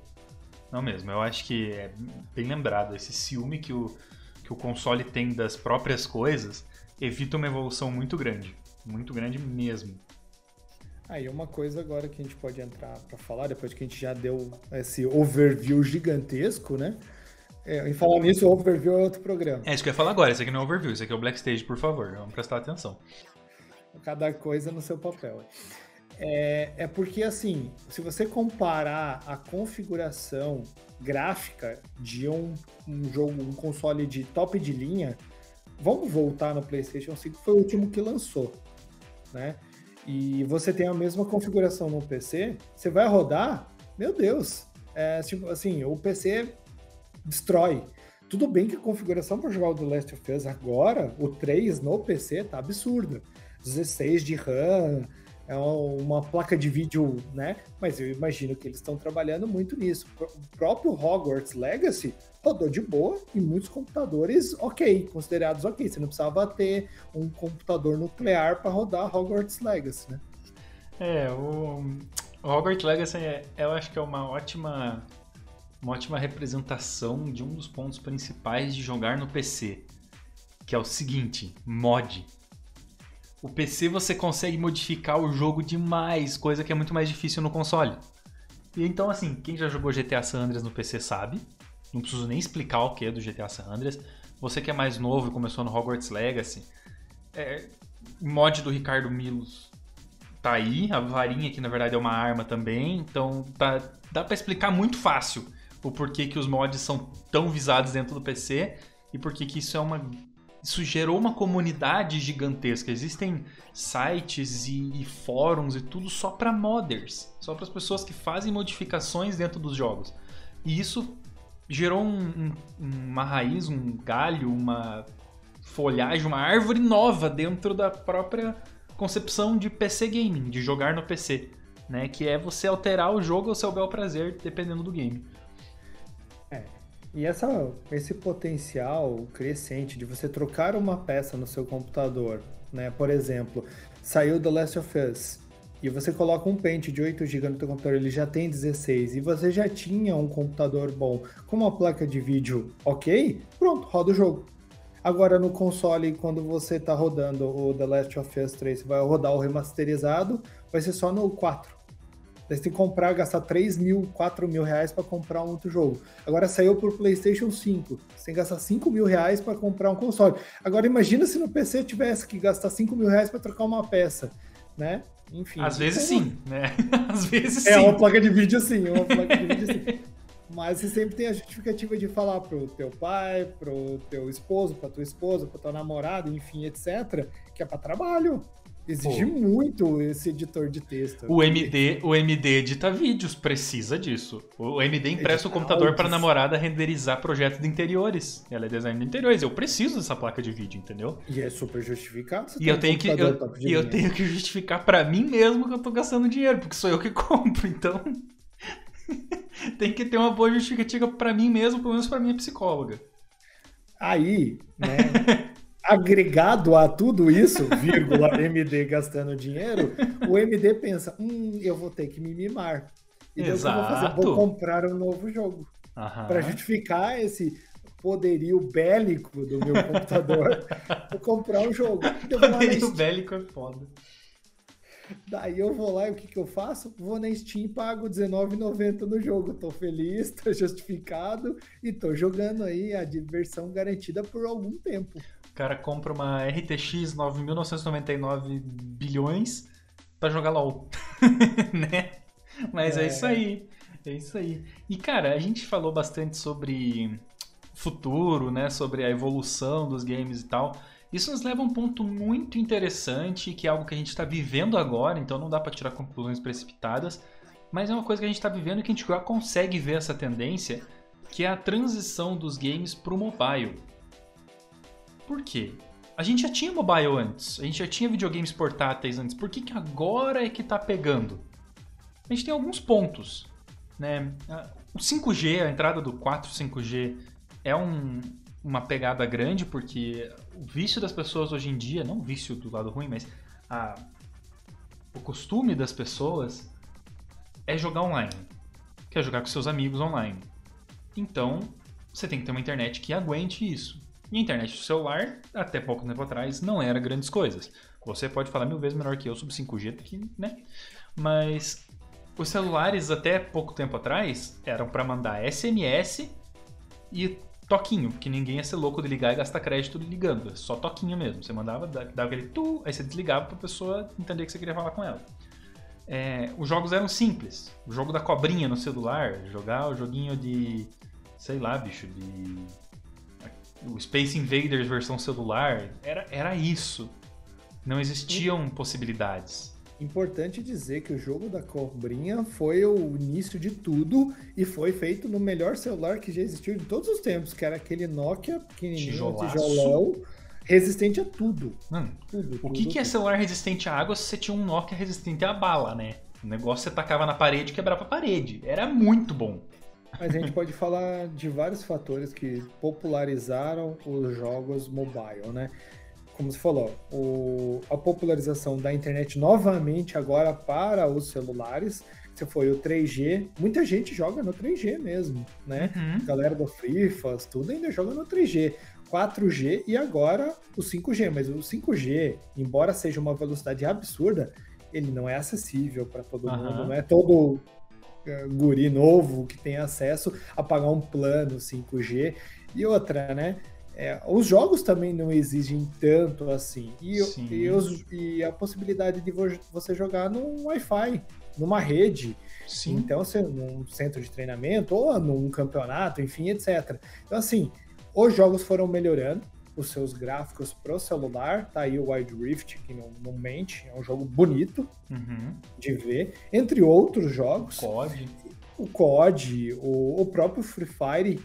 Não mesmo. Eu acho que é bem lembrado. Esse ciúme que o, que o console tem das próprias coisas evita uma evolução muito grande. Muito grande mesmo. Aí uma coisa agora que a gente pode entrar para falar, depois que a gente já deu esse overview gigantesco, né? É, em falar nisso, o overview é outro programa. É isso que eu ia falar agora. Esse aqui não é overview, esse aqui é o Black Stage, por favor. Vamos prestar atenção. Cada coisa no seu papel. É, é porque, assim, se você comparar a configuração gráfica de um, um jogo, um console de top de linha, vamos voltar no PlayStation 5, foi o último que lançou, né? e você tem a mesma configuração no PC, você vai rodar, meu Deus, é, tipo, assim, o PC destrói. Tudo bem que a configuração para jogar o The Last of Us agora, o 3 no PC, tá absurda. 16 de RAM, é uma placa de vídeo, né? Mas eu imagino que eles estão trabalhando muito nisso. O próprio Hogwarts Legacy rodou de boa e muitos computadores ok, considerados ok. Você não precisava ter um computador nuclear para rodar Hogwarts Legacy, né? É, o, o Hogwarts Legacy é, eu acho que é uma ótima uma ótima representação de um dos pontos principais de jogar no PC, que é o seguinte, mod. O PC você consegue modificar o jogo demais, coisa que é muito mais difícil no console. E então assim, quem já jogou GTA San Andreas no PC sabe, não preciso nem explicar o que é do GTA San Andreas. Você que é mais novo e começou no Hogwarts Legacy, é, mod do Ricardo Milos tá aí, a varinha que na verdade é uma arma também, então tá, dá para explicar muito fácil o porquê que os mods são tão visados dentro do PC e porquê que isso é uma isso gerou uma comunidade gigantesca. Existem sites e, e fóruns e tudo só para modders, só para as pessoas que fazem modificações dentro dos jogos. E isso gerou um, um, uma raiz, um galho, uma folhagem, uma árvore nova dentro da própria concepção de PC gaming, de jogar no PC, né? Que é você alterar o jogo ao seu bel prazer, dependendo do game. E essa, esse potencial crescente de você trocar uma peça no seu computador, né? Por exemplo, saiu The Last of Us e você coloca um pente de 8 GB no seu computador, ele já tem 16 e você já tinha um computador bom com uma placa de vídeo ok, pronto, roda o jogo. Agora no console, quando você está rodando o The Last of Us 3, você vai rodar o remasterizado, vai ser só no 4. Daí você tem que comprar, gastar 3 mil, 4 mil reais para comprar um outro jogo. Agora saiu por PlayStation 5. Você tem que gastar 5 mil reais para comprar um console. Agora imagina se no PC tivesse que gastar 5 mil reais para trocar uma peça, né? Enfim. Às vezes sim, né? Às vezes é, sim. É uma placa de vídeo sim, uma placa de vídeo sim. Mas você sempre tem a justificativa de falar pro teu pai, pro teu esposo, pra tua esposa, pro teu namorado, enfim, etc, que é para trabalho. Exige Pô. muito esse editor de texto. O MD, o MD edita vídeos, precisa disso. O MD empresta o computador para a namorada renderizar projetos de interiores. Ela é designer de interiores. Eu preciso dessa placa de vídeo, entendeu? E é super justificado. E eu tenho que eu, e eu tenho que justificar para mim mesmo que eu tô gastando dinheiro, porque sou eu que compro, então tem que ter uma boa justificativa para mim mesmo, pelo menos para minha psicóloga. Aí, né? agregado a tudo isso, vírgula, MD gastando dinheiro, o MD pensa, hum, eu vou ter que me mimar. E então, Exato. eu vou fazer? Vou comprar um novo jogo. Para justificar esse poderio bélico do meu computador, vou comprar um jogo. Poderio bélico é foda. Daí eu vou lá e o que, que eu faço? Vou na Steam e pago R$19,90 no jogo. Tô feliz, tô justificado e tô jogando aí a diversão garantida por algum tempo. O cara compra uma RTX 9.999 bilhões para jogar LOL. né? Mas é. é isso aí. É isso aí. E, cara, a gente falou bastante sobre futuro, né? Sobre a evolução dos games e tal. Isso nos leva a um ponto muito interessante, que é algo que a gente está vivendo agora, então não dá para tirar conclusões precipitadas, mas é uma coisa que a gente está vivendo e que a gente já consegue ver essa tendência, que é a transição dos games para o mobile. Por quê? A gente já tinha mobile antes, a gente já tinha videogames portáteis antes, por que, que agora é que tá pegando? A gente tem alguns pontos. Né? O 5G, a entrada do 4 5G é um, uma pegada grande, porque o vício das pessoas hoje em dia, não o vício do lado ruim, mas a, o costume das pessoas é jogar online. Quer jogar com seus amigos online. Então, você tem que ter uma internet que aguente isso. E a internet do celular, até pouco tempo atrás, não era grandes coisas. Você pode falar mil vezes melhor que eu sobre 5G, que, né? Mas os celulares, até pouco tempo atrás, eram para mandar SMS e toquinho, porque ninguém ia ser louco de ligar e gastar crédito ligando. É só toquinho mesmo. Você mandava, dava aquele tu, aí você desligava pra pessoa entender que você queria falar com ela. É, os jogos eram simples. O jogo da cobrinha no celular, jogar o joguinho de. sei lá, bicho, de o Space Invaders versão celular, era, era isso. Não existiam possibilidades. Importante dizer que o jogo da cobrinha foi o início de tudo e foi feito no melhor celular que já existiu de todos os tempos, que era aquele Nokia pequenininho, Tijolaço. tijolão, resistente a tudo. Mano, tudo, o que, tudo, que é celular resistente à água se você tinha um Nokia resistente à bala, né? O negócio você tacava na parede e quebrava a parede. Era muito bom. Mas a gente pode falar de vários fatores que popularizaram os jogos mobile, né? Como você falou, o, a popularização da internet novamente agora para os celulares, que foi o 3G. Muita gente joga no 3G mesmo, né? Uhum. Galera do FIFAs, tudo ainda joga no 3G. 4G e agora o 5G, mas o 5G, embora seja uma velocidade absurda, ele não é acessível para todo uhum. mundo, não é todo guri novo que tem acesso a pagar um plano 5G. E outra, né? É, os jogos também não exigem tanto assim. E, e, os, e, a possibilidade de você jogar num Wi-Fi, numa rede. Sim. Então, você, num centro de treinamento ou num campeonato, enfim, etc. Então, assim, os jogos foram melhorando os seus gráficos pro celular. Tá aí o Wild Rift, que não, não mente, é um jogo bonito uhum. de ver. Entre outros jogos. COD. O COD, o, o próprio Free Fire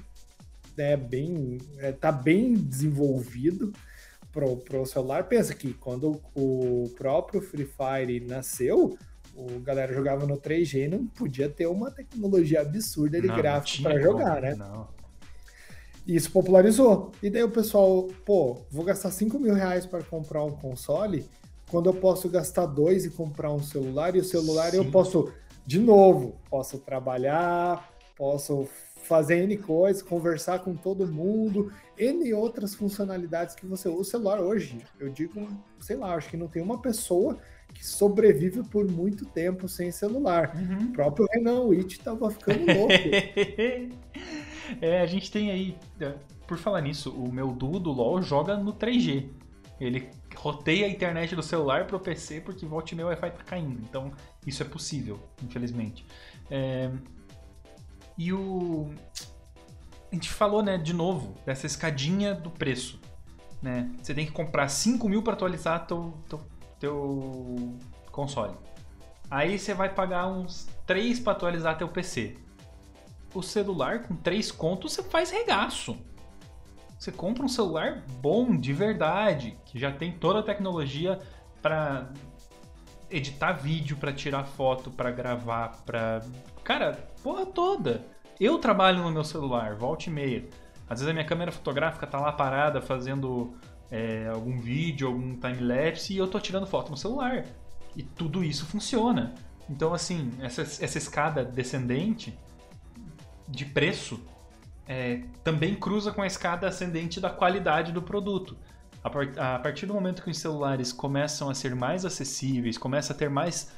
é bem, é, tá bem desenvolvido pro, pro celular. Pensa que quando o próprio Free Fire nasceu, o galera jogava no 3G e não podia ter uma tecnologia absurda de não, gráfico para jogar, né? Não. Isso popularizou. E daí o pessoal, pô, vou gastar 5 mil reais para comprar um console, quando eu posso gastar dois e comprar um celular, e o celular Sim. eu posso, de novo, posso trabalhar, posso fazer N coisas, conversar com todo mundo, N outras funcionalidades que você usa. O celular hoje, eu digo, sei lá, acho que não tem uma pessoa que sobrevive por muito tempo sem celular. Uhum. O próprio Renan Witt tava ficando louco. é, a gente tem aí, é, por falar nisso, o meu duo do LoL joga no 3G. Ele roteia a internet do celular pro PC porque volta e meia o Wi-Fi tá caindo. Então, isso é possível, infelizmente. É... E o... A gente falou, né, de novo, dessa escadinha do preço. Né? Você tem que comprar 5 mil para atualizar teu, teu teu console. Aí você vai pagar uns 3 para atualizar teu PC. O celular com 3 contos você faz regaço. Você compra um celular bom, de verdade, que já tem toda a tecnologia para editar vídeo, para tirar foto, para gravar, para cara, porra toda. Eu trabalho no meu celular, volta e meia. Às vezes a minha câmera fotográfica tá lá parada fazendo é, algum vídeo, algum time-lapse e eu tô tirando foto no celular. E tudo isso funciona. Então, assim, essa, essa escada descendente de preço é, também cruza com a escada ascendente da qualidade do produto. A, a partir do momento que os celulares começam a ser mais acessíveis, começa a ter mais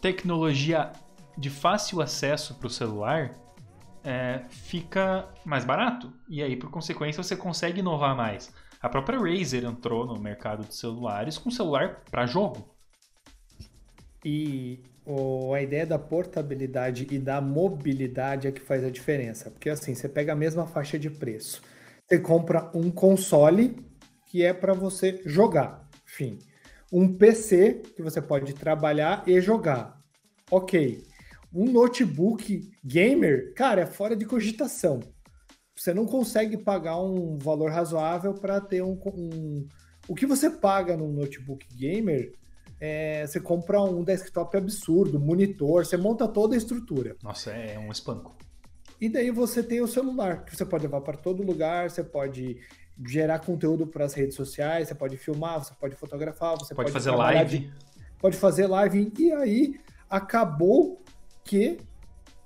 tecnologia de fácil acesso para o celular, é, fica mais barato. E aí, por consequência, você consegue inovar mais. A própria Razer entrou no mercado de celulares com celular para jogo. E o, a ideia da portabilidade e da mobilidade é que faz a diferença. Porque assim, você pega a mesma faixa de preço. Você compra um console que é para você jogar. Fim. Um PC que você pode trabalhar e jogar. Ok. Um notebook gamer, cara, é fora de cogitação você não consegue pagar um valor razoável para ter um, um, O que você paga num notebook gamer, é, você compra um desktop absurdo, monitor, você monta toda a estrutura. Nossa, é um espanco. E daí você tem o celular, que você pode levar para todo lugar, você pode gerar conteúdo para as redes sociais, você pode filmar, você pode fotografar, você pode, pode fazer live. De, pode fazer live. E aí acabou que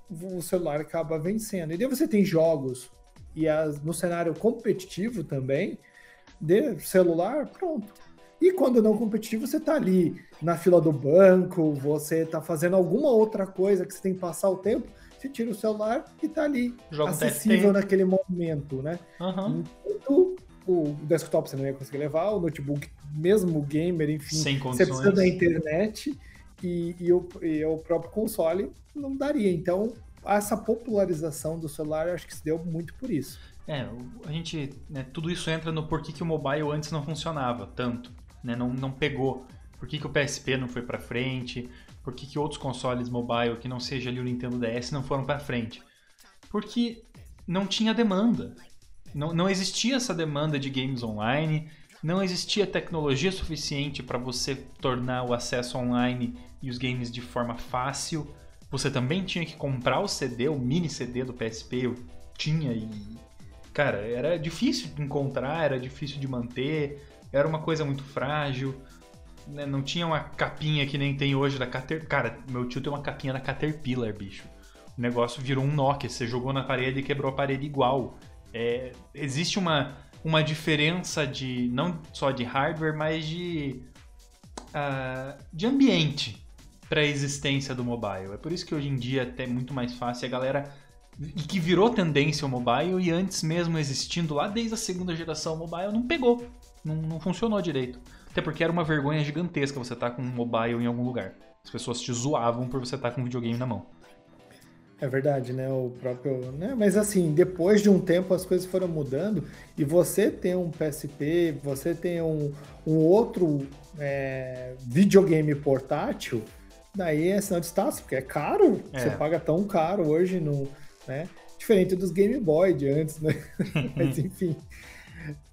o celular acaba vencendo. E daí você tem jogos e as, no cenário competitivo também, de celular, pronto. E quando não competitivo, você está ali na fila do banco, você está fazendo alguma outra coisa que você tem que passar o tempo, você tira o celular e está ali, Jogo acessível naquele momento, né? Uhum. Enquanto o desktop você não ia conseguir levar, o notebook, mesmo o gamer, enfim, você precisa da internet e, e, o, e o próprio console não daria. Então, essa popularização do celular, acho que se deu muito por isso. É, a gente, né, tudo isso entra no porquê que o mobile antes não funcionava tanto, né, não, não pegou. Por que, que o PSP não foi para frente? Por que, que outros consoles mobile que não seja ali o Nintendo DS não foram para frente? Porque não tinha demanda. Não, não existia essa demanda de games online, não existia tecnologia suficiente para você tornar o acesso online e os games de forma fácil você também tinha que comprar o CD, o mini CD do PSP, eu tinha e. Cara, era difícil de encontrar, era difícil de manter, era uma coisa muito frágil. Né? Não tinha uma capinha que nem tem hoje da Caterpillar. Cara, meu tio tem uma capinha da Caterpillar, bicho. O negócio virou um Nokia, você jogou na parede e quebrou a parede igual. É, existe uma, uma diferença de. não só de hardware, mas de. Uh, de ambiente para a existência do mobile. É por isso que hoje em dia é até muito mais fácil a galera e que virou tendência o mobile e antes mesmo existindo lá desde a segunda geração o mobile não pegou, não, não funcionou direito. Até porque era uma vergonha gigantesca você estar tá com um mobile em algum lugar. As pessoas te zoavam por você estar tá com um videogame na mão. É verdade, né? O próprio. Né? Mas assim, depois de um tempo as coisas foram mudando e você tem um PSP, você tem um, um outro é, videogame portátil, daí é sinal de status, porque é caro, é. você paga tão caro hoje no, né? Diferente dos Game Boy de antes, né? Mas enfim.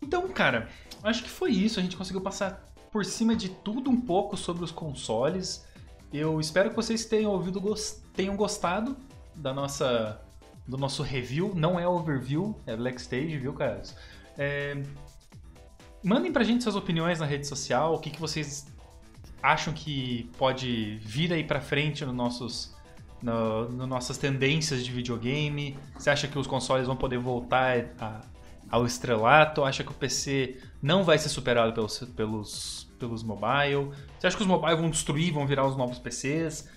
Então, cara, acho que foi isso. A gente conseguiu passar por cima de tudo um pouco sobre os consoles. Eu espero que vocês tenham ouvido, tenham gostado da nossa do nosso review. Não é overview, é backstage, viu, caras? É... Mandem pra gente suas opiniões na rede social, o que, que vocês acham que pode vir aí pra frente nos nossos, no, no nossas tendências de videogame. Você acha que os consoles vão poder voltar a, ao estrelato? Acha que o PC não vai ser superado pelos, pelos, pelos mobile? Você acha que os mobile vão destruir, vão virar os novos PCs?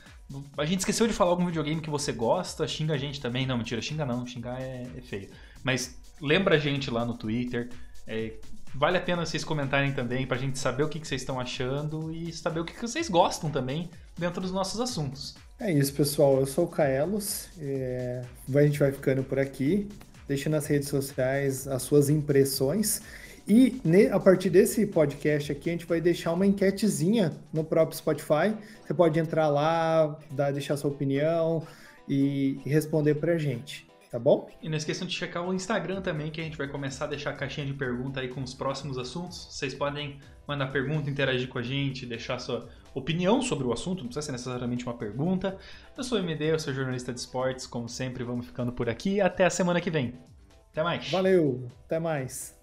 A gente esqueceu de falar algum videogame que você gosta, xinga a gente também. Não, mentira, xinga não, xingar é, é feio. Mas lembra a gente lá no Twitter. É, vale a pena vocês comentarem também pra gente saber o que, que vocês estão achando e saber o que, que vocês gostam também dentro dos nossos assuntos. É isso, pessoal. Eu sou o Kaelos. É... A gente vai ficando por aqui. Deixe nas redes sociais as suas impressões. E a partir desse podcast aqui, a gente vai deixar uma enquetezinha no próprio Spotify. Você pode entrar lá, dar, deixar sua opinião e, e responder pra gente. Tá bom? E não esqueçam de checar o Instagram também, que a gente vai começar a deixar a caixinha de pergunta aí com os próximos assuntos. Vocês podem mandar pergunta, interagir com a gente, deixar sua opinião sobre o assunto, não precisa ser necessariamente uma pergunta. Eu sou o MD, eu sou jornalista de esportes, como sempre, vamos ficando por aqui. Até a semana que vem. Até mais. Valeu, até mais.